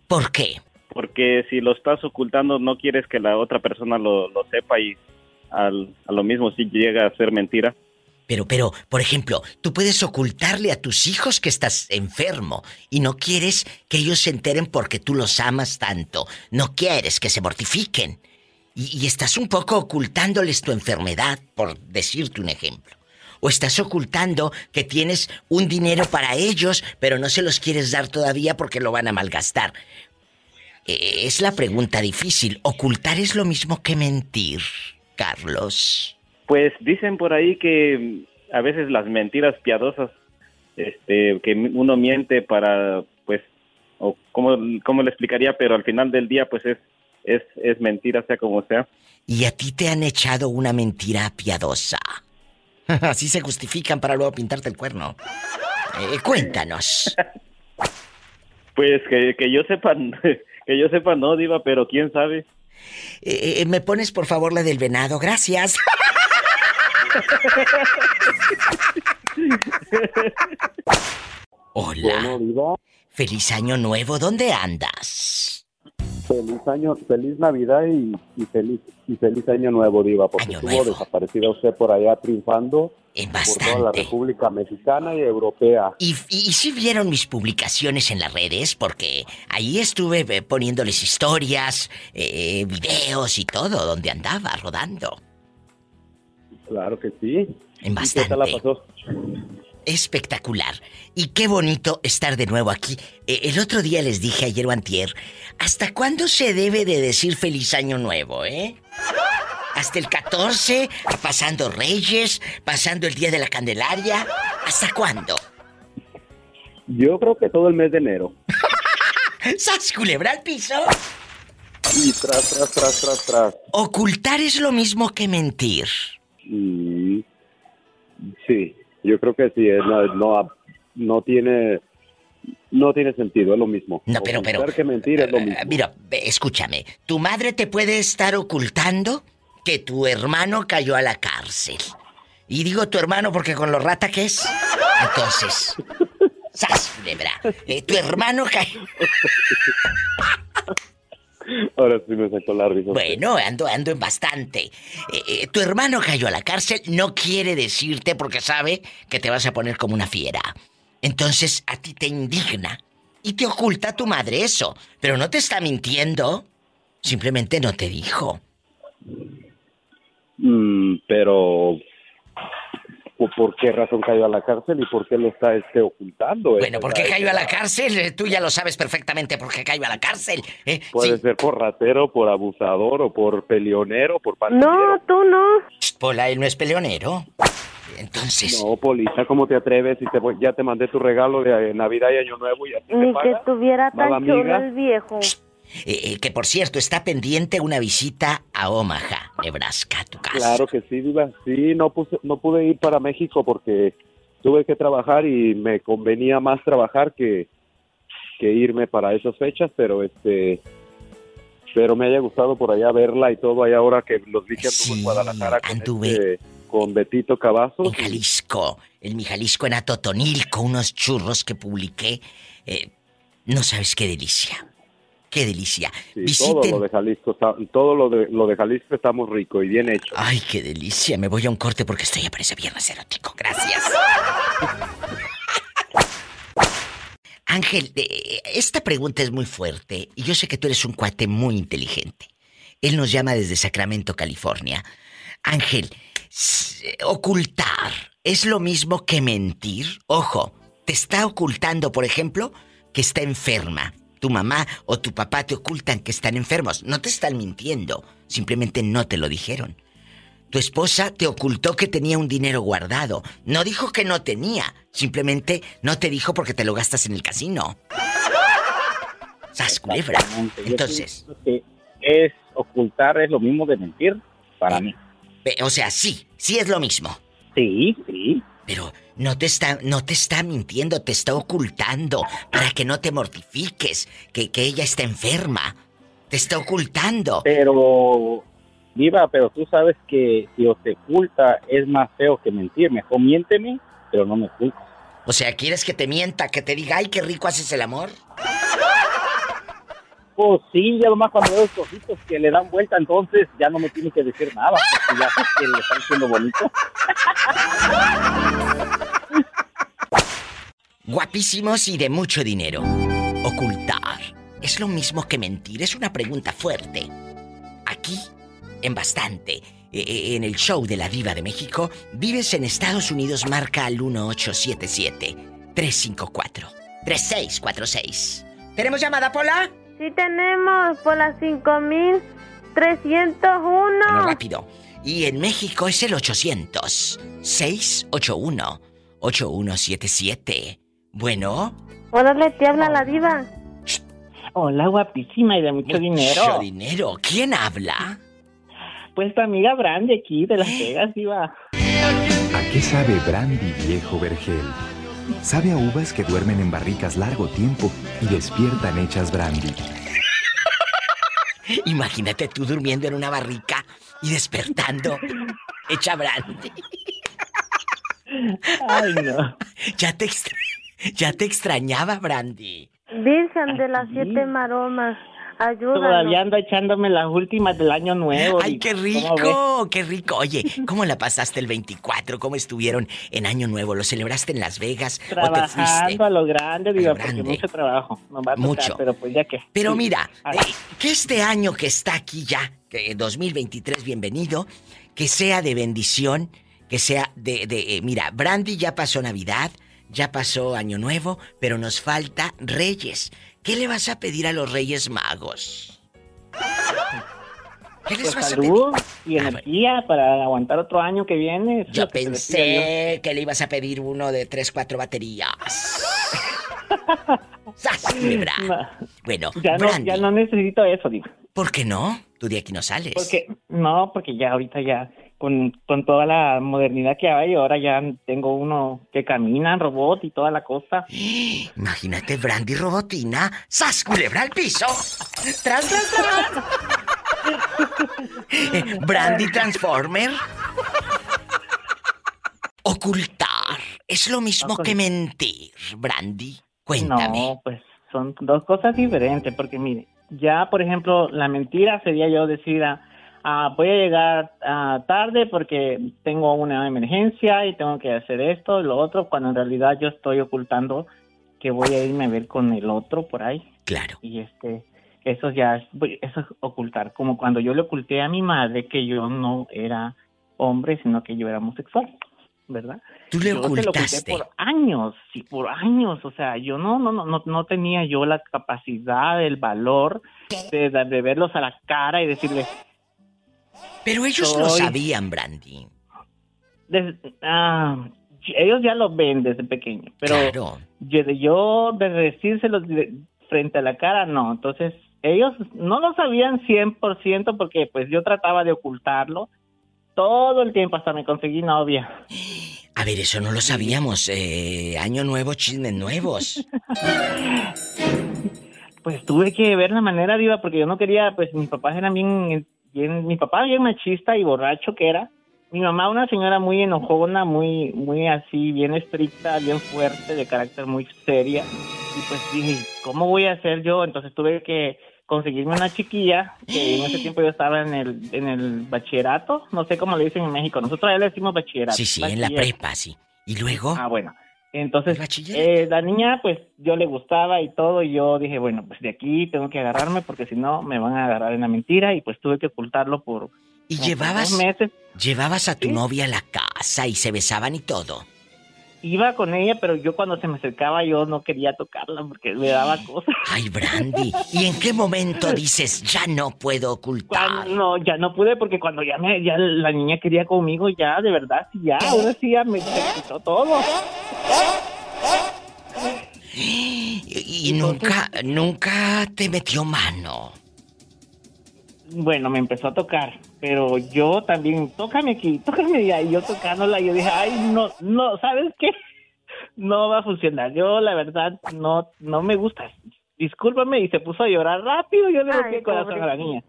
¿Por qué? Porque si lo estás ocultando no quieres que la otra persona lo, lo sepa y al- a lo mismo si llega a ser mentira. Pero, pero, por ejemplo, tú puedes ocultarle a tus hijos que estás enfermo y no quieres que ellos se enteren porque tú los amas tanto. No quieres que se mortifiquen. Y, estás un poco ocultándoles tu enfermedad, por decirte un ejemplo. O estás ocultando que tienes un dinero para ellos, pero no se los quieres dar todavía porque lo van a malgastar. Eh, Es la pregunta difícil. ¿Ocultar es lo mismo que mentir, Carlos? Pues dicen por ahí que mm, a veces las mentiras piadosas, este, que uno miente para, pues, o cómo, cómo le explicaría, pero al final del día, pues es, es, es mentira, sea como sea. Y a ti te han echado una mentira piadosa. Así se justifican para luego pintarte el cuerno. Eh, cuéntanos. Pues que, que yo sepa, que yo sepa no, Diva, pero quién sabe. Eh, eh, ¿Me pones por favor la del venado? Gracias. Hola. Feliz año nuevo. ¿Dónde andas? Feliz año, feliz Navidad y, y feliz y feliz año nuevo, Diva, porque estuvo desaparecida usted por allá triunfando por toda la República Mexicana y Europea. Y, y, si vieron mis publicaciones en las redes, porque ahí estuve eh, poniéndoles historias, eh, videos y todo, donde andaba rodando. Claro que sí. En ¿Y ¿Qué tal la bastante. pasó? Espectacular. Y qué bonito estar de nuevo aquí. Eh, el otro día les dije ayer o antier, ¿hasta cuándo se debe de decir feliz año nuevo, eh? Hasta el 14, pasando Reyes, pasando el Día de la Candelaria. ¿Hasta cuándo? Yo creo que todo el mes de enero. ¡Sas, culebra al piso! Y tras, tras, tras, tras, tras. Ocultar es lo mismo que mentir. Mm, sí, yo creo que sí. eh, No, no, no tiene, no tiene sentido, es lo mismo. No, pero, pero. Que mentir es lo mismo. Ah, Mira, escúchame. Tu madre te puede estar ocultando que tu hermano cayó a la cárcel. Y digo tu hermano porque con lo rata que es. Entonces. ¡Sas! Eh, tu hermano cayó. Ahora sí me sacó la risa. Bueno, ando, ando en bastante. Eh, eh, tu hermano cayó a la cárcel, no quiere decirte porque sabe que te vas a poner como una fiera. Entonces a ti te indigna y te oculta tu madre eso. Pero no te está mintiendo. Simplemente no te dijo. Mm, pero ¿por- ¿por qué razón cayó a la cárcel y por qué lo está este, ocultando? Bueno, ¿por qué cayó a la cárcel? Eh, Tú ya lo sabes perfectamente por qué cayó a la cárcel. Eh, Puede ser por ratero, por abusador o por peleonero, por No, tú no. Pola, él no es peleonero. Entonces. No, Polita, ¿cómo te atreves? Si te voy- ya te mandé tu regalo de eh, Navidad y Año Nuevo y así te Ni que estuviera tan chulo el viejo. Eh, eh, que por cierto, está pendiente una visita a Omaha, Nebraska, tu casa. Claro que sí, Diva. Sí, no, puse- no pude ir para México porque tuve que trabajar y me convenía más trabajar que, que irme para esas fechas, pero este pero me haya gustado por allá verla y todo allá ahora que los vi que anduvo en Guadalajara con, este- con Betito Cavazos. En Jalisco, en mi Jalisco en Atotonilco, unos churros que publiqué. Eh, no sabes qué delicia. Qué delicia. Sí, Visiten. todo lo de Jalisco, está- todo lo de, lo de Jalisco está muy rico y bien hecho. Ay, qué delicia. Me voy a un corte porque estoy a ese viernes erótico. Gracias. Ángel, eh, esta pregunta es muy fuerte y yo sé que tú eres un cuate muy inteligente. Él nos llama desde Sacramento, California. Ángel, ocultar es lo mismo que mentir. Ojo, te está ocultando, por ejemplo, que está enferma. Tu mamá o tu papá te ocultan que están enfermos. No te están mintiendo, simplemente no te lo dijeron. Tu esposa te ocultó que tenía un dinero guardado. No dijo que no tenía. Simplemente no te dijo porque te lo gastas en el casino. Sas culebra. Entonces, que es ocultar es lo mismo de mentir para mí. ve, o sea, sí, sí es lo mismo. Sí, sí. Pero no te está, no te está mintiendo, te está ocultando para que no te mortifiques, que, que ella está enferma. Te está ocultando. Pero, Viva, pero tú sabes que si os te oculta es más feo que mentir. Mejor miénteme, pero no me ocultes. O sea, ¿quieres que te mienta, que te diga, ay, qué rico haces el amor? Pues sí, ya nomás cuando veo estos ojitos que le dan vuelta, entonces ya no me tiene que decir nada, porque ya sé que le están haciendo bonito. Guapísimos y de mucho dinero. Ocultar. ¿Es lo mismo que mentir? Es una pregunta fuerte. Aquí, en bastante, eh, eh, en el show de la Diva de México, vives en Estados Unidos, marca al 1877-354-3646. ¿Tenemos llamada, Pola? Sí tenemos por las 5301. Bueno, rápido. Y en México es el 800-681-8177. Bueno. Órale, te habla la diva. Hola, guapísima y de mucho, dinero. Mucho dinero. ¿Quién habla? Pues tu amiga Brandy aquí de Las Vegas, diva. ¿A qué sabe Brandy viejo vergel? Sabe a uvas que duermen en barricas largo tiempo y despiertan hechas brandy. Imagínate tú durmiendo en una barrica y despertando. Hecha brandy. Ay, no. Ya te, extra- ya te extrañaba, Brandy. Virgen de las siete maromas. Ayúdanos. Todavía ando echándome las últimas del año nuevo. ¡Ay, qué rico! ¡Qué rico! Oye, ¿cómo la pasaste el 24? ¿Cómo estuvieron en Año Nuevo? ¿Lo celebraste en Las Vegas o te fuiste? Trabajando a lo grande, lo porque mucho trabajo. Nos va a tocar, Mucho. pero pues ya que. Pero Sí. mira, Ay. eh, que este año que está aquí ya, que 2023, bienvenido, que sea de bendición, que sea de, de, eh, mira, Brandy ya pasó Navidad, ya pasó Año Nuevo, pero nos falta Reyes. ¿Qué le vas a pedir a los Reyes Magos? ¿Qué les Pues vas a salud y energía para aguantar otro año que viene. Yo que pensé que le ibas a pedir uno de 3, 4 baterías. ¡Sas, culebra! Bueno, Ya no, Brandy, ya no necesito eso, diva. ¿por qué no? Tú de aquí no sales. Porque, no, porque ya ahorita ya, con, con toda la modernidad que hay, ahora ya tengo uno que camina, robot y toda la cosa. Imagínate Brandy Robotina. ¡Sas, culebra al piso! ¡Tras, tras, tras! Eh, Brandy Transformer. Ocultar. Es lo mismo que mentir, Brandy. Cuéntame. No, pues son dos cosas diferentes, porque mire, ya por ejemplo, la mentira sería yo decir, ah, ah, voy a llegar ah, tarde porque tengo una emergencia y tengo que hacer esto y lo otro, cuando en realidad yo estoy ocultando que voy a irme a ver con el otro por ahí. Claro. Y este, eso ya es, eso es ocultar, como cuando yo le oculté a mi madre que yo no era hombre, sino que yo era homosexual, ¿verdad? Tú le Yo se lo oculté ocultaste. por años, sí, por años, o sea, yo no, no, no, no, no tenía yo la capacidad, el valor de, de, de verlos a la cara y decirles, Pero ellos lo sabían, Brandy. ah, ellos ya lo ven desde pequeño, pero Claro. yo, de- yo de decírselos de- frente a la cara, no, entonces ellos no lo sabían 100% porque pues yo trataba de ocultarlo todo el tiempo hasta me conseguí novia. A ver, eso no lo sabíamos. Eh, año nuevo, chismes nuevos. Pues tuve que ver la manera, Diva, porque yo no quería, pues mis papás eran bien, bien, mi papá bien machista y borracho que era. Mi mamá una señora muy enojona, muy, muy así, bien estricta, bien fuerte, de carácter muy seria. Y pues dije, ¿cómo voy a hacer yo? Entonces tuve que conseguirme una chiquilla, que en ese tiempo yo estaba en el, en el bachillerato, no sé cómo le dicen en México, nosotros ya le decimos bachillerato. Sí, sí, en la prepa, sí. ¿Y luego? Ah, bueno. Entonces, eh, la niña, pues, yo le gustaba y todo, y yo dije, bueno, pues de aquí tengo que agarrarme, porque si no, me van a agarrar en la mentira, y pues tuve que ocultarlo por... ¿Y llevabas, meses. llevabas a tu novia a la casa y se besaban y todo? Iba con ella, pero yo cuando se me acercaba, yo no quería tocarla, porque me daba cosas. Ay, Brandy, ¿y en qué momento dices, ya no puedo ocultar? Cuando- no, ya no pude porque cuando ya me, ya la niña quería conmigo, ya, de verdad, sí, ya, ahora sí ya me quitó todo. Y, y nunca, nunca te metió mano. Bueno, me empezó a tocar, pero yo también, tócame aquí, tócame y yo tocándola, yo dije, ay, no, no, ¿sabes qué? No va a funcionar, yo la verdad no, no me gusta. Discúlpame, y se puso a llorar rápido, yo le rompí el corazón a la niña.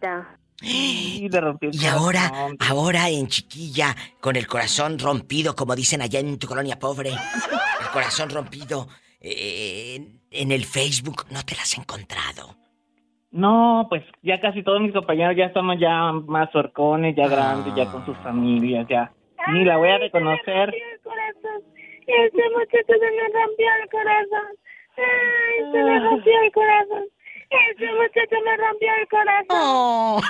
Y le rompí el Y ahora, corazón. ahora en chiquilla, con el corazón rompido, como dicen allá en tu colonia pobre, el corazón rompido, eh, en- en el Facebook, ¿no te las has encontrado? No, pues ya casi todos mis compañeros ya estamos ya más horcones, ya grandes, ya con sus familias, ya. Ni la voy a reconocer. Ese muchacho se me rompió el corazón. Ay, se me rompió el corazón. Ese muchacho me rompió el corazón.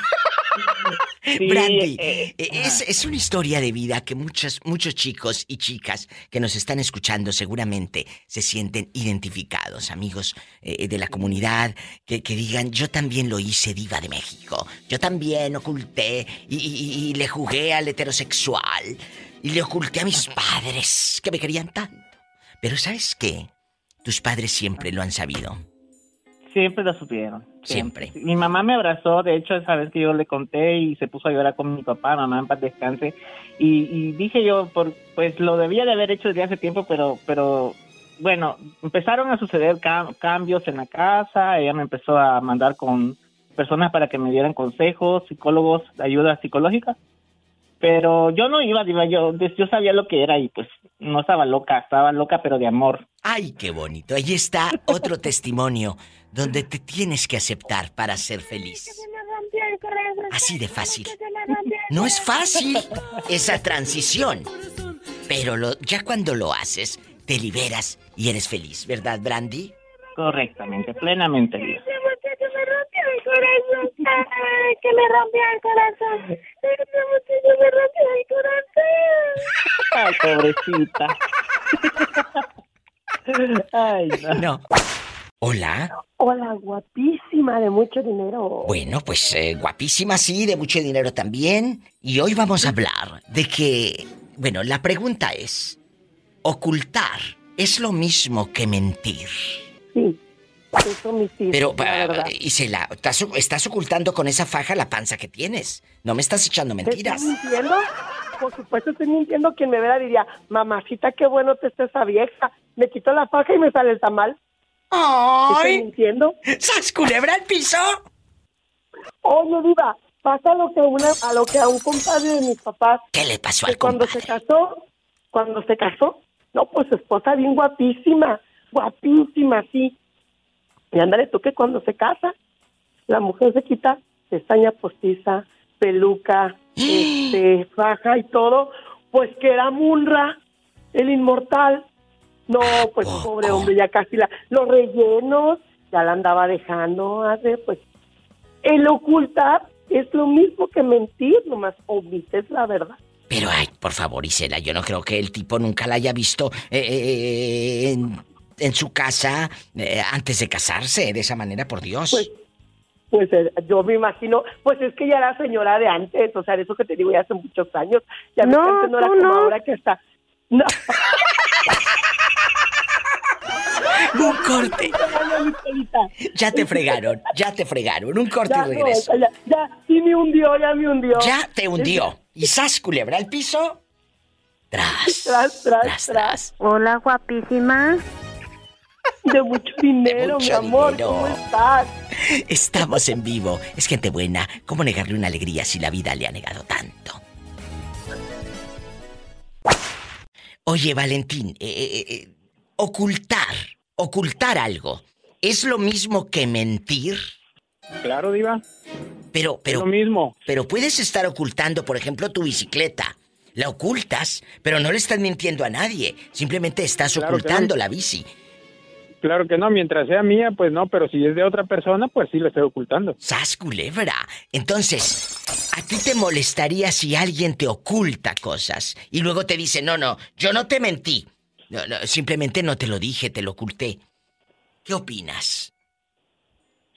Brandy, eh, es, es una historia de vida que muchos, muchos chicos y chicas que nos están escuchando seguramente se sienten identificados, amigos eh, de la comunidad, que, que digan, yo también lo hice diva de México, yo también oculté y, y- y le jugué al heterosexual y le oculté a mis padres que me querían tanto. Pero ¿sabes qué? Tus padres siempre lo han sabido. Siempre lo supieron. Siempre. Mi mamá me abrazó, de hecho, esa vez que yo le conté y se puso a llorar con mi papá, mamá en paz descanse. Y, y dije yo, por, pues lo debía de haber hecho desde hace tiempo, pero, pero bueno, empezaron a suceder cam- cambios en la casa, ella me empezó a mandar con personas para que me dieran consejos, psicólogos, ayuda psicológica. Pero yo no iba, diva, yo, yo sabía lo que era y pues no estaba loca, estaba loca pero de amor. Ay, qué bonito. Ahí está otro testimonio donde te tienes que aceptar para ser feliz. Así de fácil. No es fácil esa transición. Pero lo- ya cuando lo haces, te liberas y eres feliz, ¿verdad, Brandy? Correctamente, plenamente. Ese muchacho me rompió el corazón. Ay, que me rompió el corazón. Ese muchacho me rompió el corazón. Ay, pobrecita. Ay, no. No. Hola. Hola, guapísima, de mucho dinero. Bueno, pues eh, guapísima, sí, de mucho dinero también. Y hoy vamos a hablar de que, bueno, la pregunta es, ¿ocultar es lo mismo que mentir? Sí, eso sí, Pero, la pa- verdad. Isela, estás, estás ocultando con esa faja la panza que tienes. No me estás echando ¿Te mentiras. estoy mintiendo? Por supuesto estoy mintiendo. Quien me vea diría, mamacita, qué bueno te está esa vieja. Me quito la faja y me sale el tamal. ¿Estoy ¡Ay! mintiendo? ¡Sas culebra al piso! Oye, diva, pasa lo que una, a lo que a un compadre de mis papás. ¿Qué le pasó que al cuando compadre? se casó, cuando se casó, no, pues su esposa bien guapísima, guapísima, sí. Y ándale tú que cuando se casa, la mujer se quita pestaña postiza, peluca, este, faja y todo, pues que era Munra, el inmortal. No, pues pobre hombre, ya casi la, los rellenos, ya la andaba dejando, hace, pues, el ocultar es lo mismo que mentir, nomás omites la verdad. Pero, ay, por favor, Isela, yo no creo que el tipo nunca la haya visto eh, eh, en, en su casa eh, antes de casarse, de esa manera, por Dios. Pues eh, yo me imagino, pues es que ya era señora de antes, o sea, de eso que te digo ya hace muchos años. Ya No, no era tú como no. ahora que está. No. Un corte. Ya te fregaron, ya te fregaron. Un corte Ya, y no, regreso. ya, ya, sí me hundió, ya me hundió. Ya te hundió. Y sas culebra al piso. Tras. Tras, tras, tras. Hola, guapísima. De mucho dinero, mucho mi amor, dinero. ¿cómo estás? Estamos en vivo. Es gente buena. ¿Cómo negarle una alegría si la vida le ha negado tanto? Oye, Valentín, eh, eh, eh, ocultar, ocultar algo, ¿es lo mismo que mentir? Claro, Diva. Pero, pero. lo mismo. Pero puedes estar ocultando, por ejemplo, tu bicicleta. La ocultas, pero no le estás mintiendo a nadie. Simplemente estás Claro ocultando no. la bici. Claro que no, mientras sea mía, pues no, pero si es de otra persona, pues sí lo estoy ocultando. ¡Sas, culebra! Entonces, ¿a ti te molestaría si alguien te oculta cosas y luego te dice, no, no, yo no te mentí? No, no, simplemente no te lo dije, te lo oculté. ¿Qué opinas?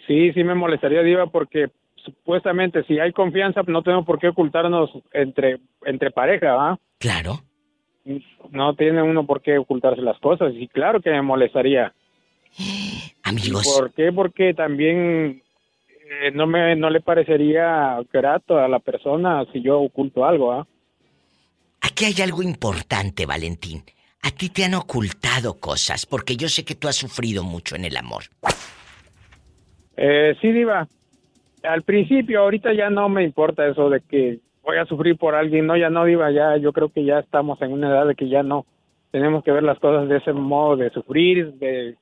Sí, sí me molestaría, Diva, porque supuestamente si hay confianza, no tenemos por qué ocultarnos entre, entre pareja, ¿ah? Claro. No tiene uno por qué ocultarse las cosas, y claro que me molestaría. Amigos. ¿Por qué? Porque también eh, no me no le parecería grato a la persona si yo oculto algo, ¿ah? Aquí hay algo importante, Valentín. A ti te han ocultado cosas, porque yo sé que tú has sufrido mucho en el amor. Eh, sí, Diva. Al principio, ahorita ya no me importa eso de que voy a sufrir por alguien. No, ya no, Diva. Ya, yo creo que ya estamos en una edad de que ya no. Tenemos que ver las cosas de ese modo, de sufrir, de...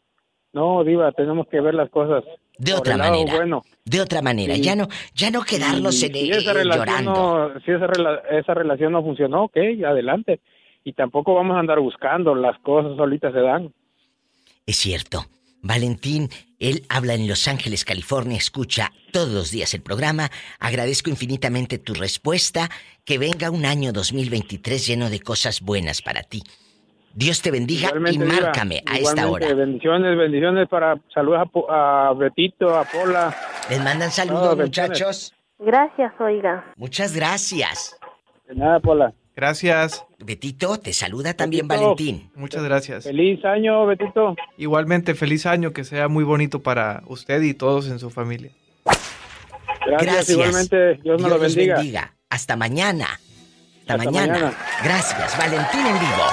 No, Diva, tenemos que ver las cosas De otra manera. Bueno. De otra manera. Sí. Ya no, ya no quedarnos en, si eh, esa relación llorando. no- si esa, rela- esa relación no funcionó, ok, adelante. Y tampoco vamos a andar buscando, las cosas solitas se dan. Es cierto. Valentín, él habla en Los Ángeles, California, escucha todos los días el programa. Agradezco infinitamente tu respuesta. Que venga un año 2023 lleno de cosas buenas para ti. Dios te bendiga y Igualmente, márcame a esta hora. Bendiciones, bendiciones para saludos a, a Betito, a Pola. Les mandan saludos, No, bendiciones. muchachos. Gracias, oiga. Muchas gracias. De nada, Pola. Gracias. Betito, te saluda también Betito. Valentín. Muchas gracias. Feliz año, Betito. Igualmente, feliz año, que sea muy bonito para usted y todos en su familia. Gracias, igualmente. Dios me lo los bendiga. Hasta mañana. Hasta, Hasta mañana. mañana. Gracias, Valentín en vivo.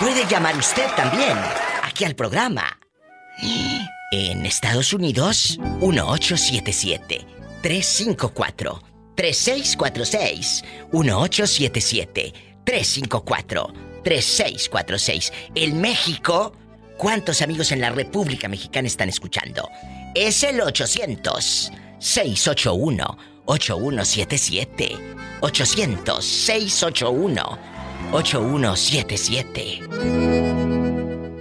Puede llamar usted también aquí al programa. En Estados Unidos, 1877-354-3646. 1877-354-3646. En México, ¿cuántos amigos en la República Mexicana están escuchando? Es el 800 681 8177 800 681 8177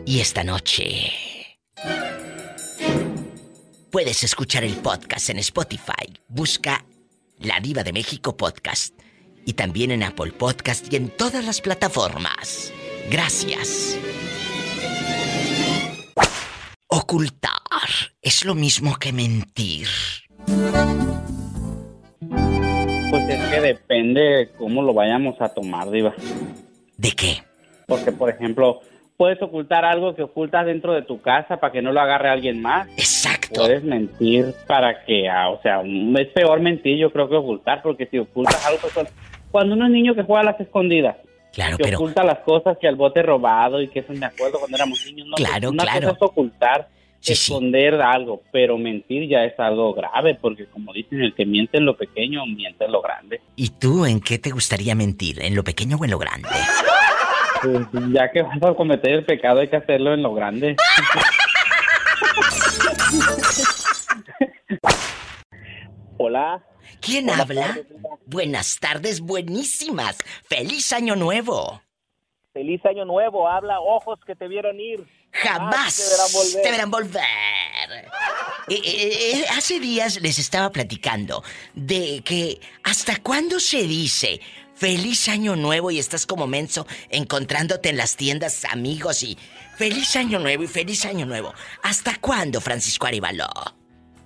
Y esta noche puedes escuchar el podcast en Spotify. Busca La Diva de México Podcast y también en Apple Podcast y en todas las plataformas. Gracias. Ocultar es lo mismo que mentir. Pues es que depende cómo lo vayamos a tomar, Diva. ¿De qué? Porque, por ejemplo, puedes ocultar algo que ocultas dentro de tu casa para que no lo agarre alguien más. Exacto. Puedes mentir para que, ah, o sea, es peor mentir, yo creo que ocultar, porque si ocultas algo, pues, cuando uno es niño que juega a las escondidas, Claro, que pero oculta las cosas que al bote robado y que eso me acuerdo cuando éramos niños. No, Claro, una claro. cosa es ocultar, Sí, sí. esconder algo, pero mentir ya es algo grave, porque como dicen, el que miente en lo pequeño, miente en lo grande. ¿y tú en qué te gustaría mentir? ¿En lo pequeño o en lo grande? Pues, ya que vas a cometer el pecado hay que hacerlo en lo grande. Hola. ¿Quién Buenas habla? tardes. Buenas tardes, buenísimas. ¡Feliz Año Nuevo! Feliz año nuevo, habla ojos que te vieron ir. Jamás te verán volver. te verán volver. Eh, eh, eh, hace días les estaba platicando de que hasta cuándo se dice feliz año nuevo y estás como menso encontrándote en las tiendas amigos y feliz año nuevo y feliz año nuevo. ¿Hasta cuándo, Francisco Arevalo?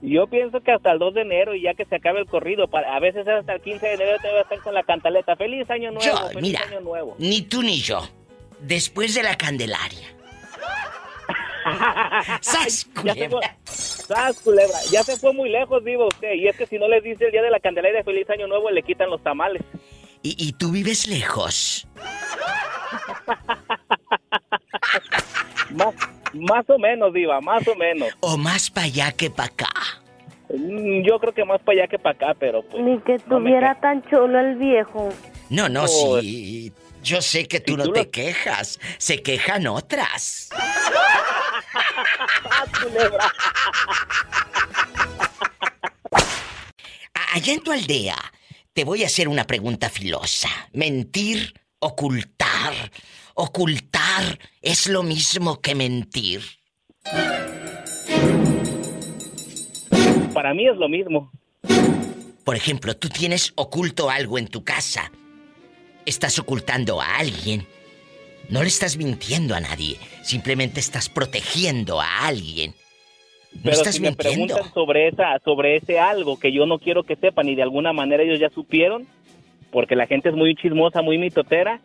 Yo pienso que hasta el 2 de enero y ya que se acabe el corrido, para- a veces hasta el 15 de enero te voy a estar con la cantaleta. Feliz año nuevo, Yo, feliz mira, año nuevo. ni tú ni yo. Después de la Candelaria. ¡Sas, fue, ¡Sas, culebra! Ya se fue muy lejos, vivo usted. Y es que si no les dice el día de la Candelaria feliz año nuevo, le quitan los tamales. ¿Y, y tú vives lejos? Más, más o menos, Diva, más o menos. ¿O más para allá que para acá? Mm, Yo creo que más para allá que para acá, pero pues. Ni que no me tuviera tan chulo el viejo. No, no, Oh, sí. Yo sé que tú ¿y no tú te lo- quejas. Se quejan otras. Allá en tu aldea, te voy a hacer una pregunta filosa. Mentir, ocultar. Ocultar es lo mismo que mentir. Para mí es lo mismo. Por ejemplo, tú tienes oculto algo en tu casa. Estás ocultando a alguien. No le estás mintiendo a nadie. Simplemente estás protegiendo a alguien. No Pero estás si me mintiendo. preguntan sobre esa, sobre ese algo que yo no quiero que sepan y de alguna manera ellos ya supieron, porque la gente es muy chismosa, muy mitotera,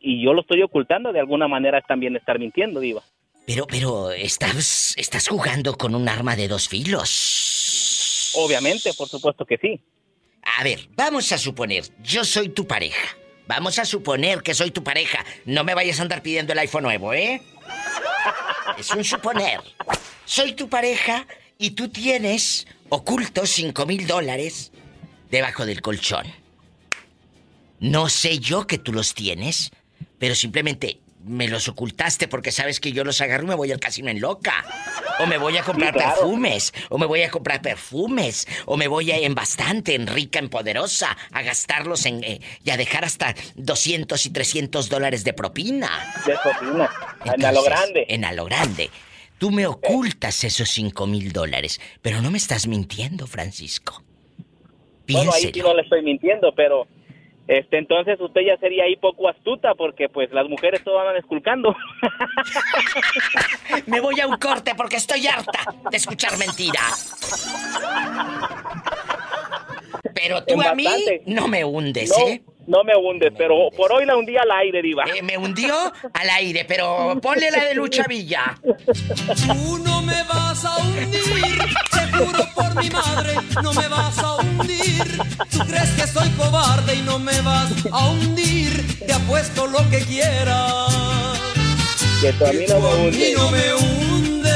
y yo lo estoy ocultando, de alguna manera es también estar mintiendo, diva. Pero, pero, estás, estás jugando con un arma de dos filos. Obviamente, por supuesto que sí. A ver, vamos a suponer, yo soy tu pareja. Vamos a suponer que soy tu pareja. No me vayas a andar pidiendo el iPhone nuevo, ¿eh? Es un suponer. Soy tu pareja y tú tienes ocultos cinco mil dólares debajo del colchón. No sé yo que tú los tienes, pero simplemente me los ocultaste porque sabes que yo los agarro y me voy al casino en loca. O me voy a comprar Sí, claro. perfumes, o me voy a comprar perfumes, o me voy a en bastante, en rica, en poderosa, a gastarlos en eh, y a dejar hasta 200 y 300 dólares de propina. De propina. a lo grande. En a lo grande. Tú me ocultas esos 5 mil dólares, pero no me estás mintiendo, Francisco. Bueno, ahí sí Piénselo. no le estoy mintiendo, pero este entonces usted ya sería ahí poco astuta porque pues las mujeres todas van esculcando. Me voy a un corte porque estoy harta de escuchar mentiras. Pero tú a mí no me hundes, No, ¿eh? No me hundes, pero por hoy la hundí al aire, diva. me hundió al aire, pero ponle la de Lucha Villa. Tú no me vas a hundir, te juro por mi madre, no me vas a hundir. Tú crees que soy cobarde y no me vas a hundir, te apuesto lo que quieras. Que tú a mí no me A mí hundes. no me hundes.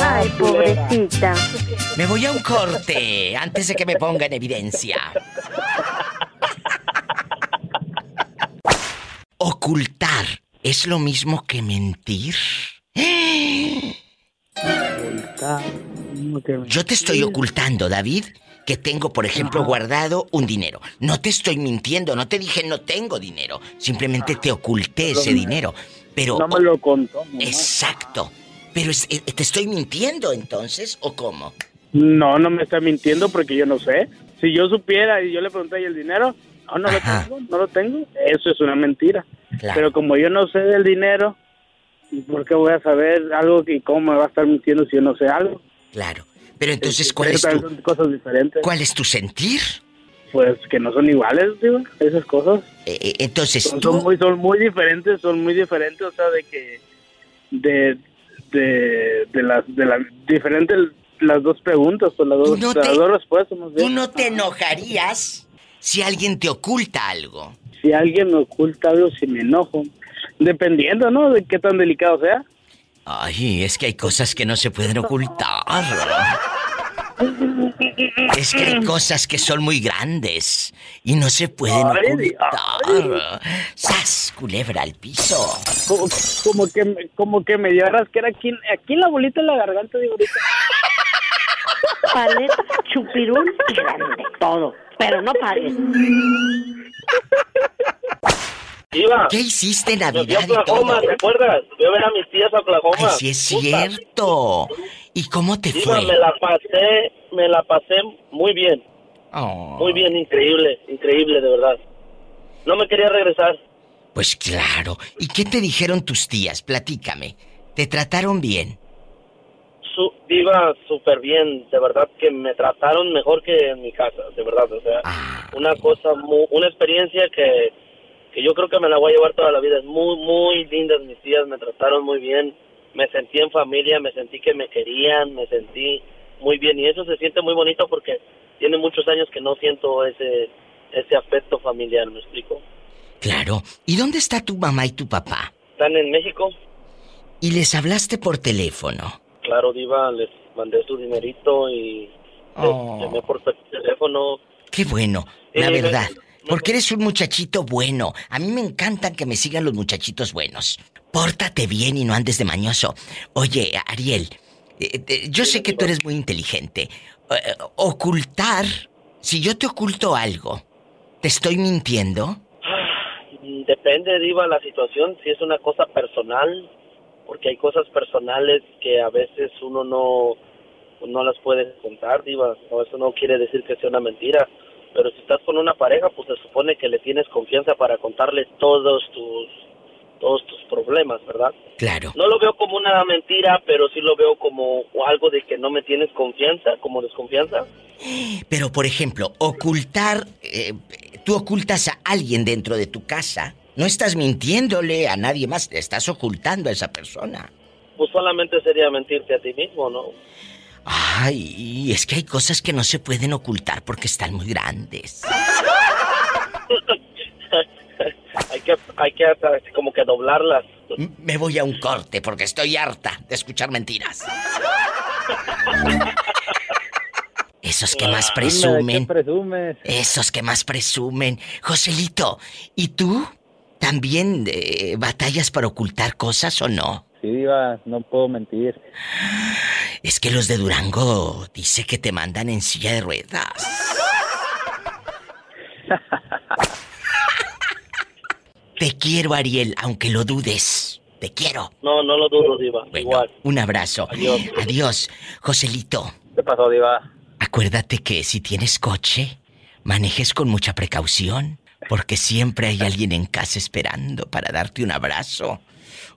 Ay, pobrecita. Me voy a un corte antes de que me ponga en evidencia. Ocultar es lo mismo que mentir. Yo te estoy ocultando, David, que tengo, por ejemplo, guardado un dinero. No te estoy mintiendo, no te dije no tengo dinero. Simplemente te oculté ese dinero. Pero. No me lo contó. Exacto. Pero es- eh, te estoy mintiendo entonces, ¿o cómo? No, no me está mintiendo porque yo no sé. Si yo supiera y yo le pregunté ¿y el dinero, no, no lo tengo, no lo tengo. Eso es una mentira. Claro. Pero como yo no sé del dinero, ¿por qué voy a saber algo y cómo me va a estar mintiendo si yo no sé algo? Claro. Pero entonces, Eso ¿cuál es también tu, cosas diferentes. cuál es tu sentir? Pues que no son iguales, digo, esas cosas. Eh, entonces, son, tú- son muy, son muy diferentes, son muy diferentes, o sea, de que de de, de las de las diferentes las dos preguntas o las dos, no las te- dos respuestas. más ¿Tú no te enojarías si alguien te oculta algo? Si alguien me oculta algo, si me enojo, dependiendo, ¿no? De qué tan delicado sea. Ay, es que hay cosas que no se pueden ocultar. Es que hay cosas que son muy grandes y no se pueden Ay, ocultar. ¡Sas! Culebra al piso. Como, como que me- como que me dio a rascar aquí, en- aquí en la bolita de la garganta, digo ahorita. Paleta, chupirul y grande. Todo. Pero no pagues. Iba. ¿Qué hiciste en Me fui a Navidad y todo? Oklahoma, ¿te acuerdas? Ver a mis tías a Oklahoma. Ay, sí es cierto. ¿Y cómo te Iba, fue? me la pasé, me la pasé muy bien. Oh, Muy bien, increíble, increíble, de verdad. No me quería regresar. pues claro. ¿Y qué te dijeron tus tías? Platícame. ¿Te trataron bien? Su, iba súper bien, de verdad que me trataron mejor que en mi casa, de verdad, o sea, Ah, una cosa, mu- una experiencia que, que yo creo que me la voy a llevar toda la vida. Es muy, muy lindas mis tías, me trataron muy bien, me sentí en familia, me sentí que me querían, me sentí muy bien y eso se siente muy bonito porque tiene muchos años que no siento ese, ese afecto familiar, ¿me explico? Claro. ¿Y dónde está tu mamá y tu papá? Están en México, ¿Y les hablaste por teléfono? Claro, Diva, les mandé su dinerito y les Oh. llamé por teléfono. Qué bueno, la Eh, verdad. Porque eres un muchachito bueno. A mí me encantan que me sigan los muchachitos buenos. Pórtate bien y no andes de mañoso. Oye, Ariel, eh, eh, yo sé que tú eres muy inteligente. Ocultar, si yo te oculto algo, ¿te estoy mintiendo? Depende, Diva, la situación, si es una cosa personal, porque hay cosas personales que a veces uno no, no las puede contar, Diva. O eso no quiere decir que sea una mentira. Pero si estás con una pareja, pues se supone que le tienes confianza para contarle todos tus todos tus problemas, ¿verdad? Claro. No lo veo como una mentira, pero sí lo veo como algo de que no me tienes confianza, como desconfianza. Pero, por ejemplo, ocultar, eh, tú ocultas a alguien dentro de tu casa, no estás mintiéndole a nadie más, te estás ocultando a esa persona. Pues solamente sería mentirte a ti mismo, ¿no? Ay, es que hay cosas que no se pueden ocultar porque están muy grandes. hay que, hay que hasta como que doblarlas. Me voy a un corte porque estoy harta de escuchar mentiras. Esos que más presumen. presumes? Esos que más presumen. Joselito, ¿y tú también eh, batallas para ocultar cosas o no? Sí, Diva, no puedo mentir. Es que los de Durango dice que te mandan en silla de ruedas. Te quiero, Ariel, aunque lo dudes. Te quiero. No, no lo dudo, Diva. Igual. Un abrazo. Adiós. Adiós. Joselito, ¿Qué pasó, Diva? acuérdate que si tienes coche, manejes con mucha precaución, porque siempre hay alguien en casa esperando para darte un abrazo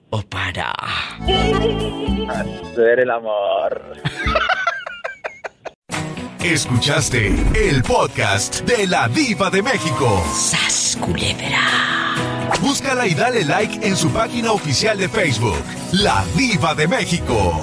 o para... Hacer el amor. Escuchaste el podcast de la Diva de México. ¡Sas, culebra! Búscala y dale like en su página oficial de Facebook, La Diva de México.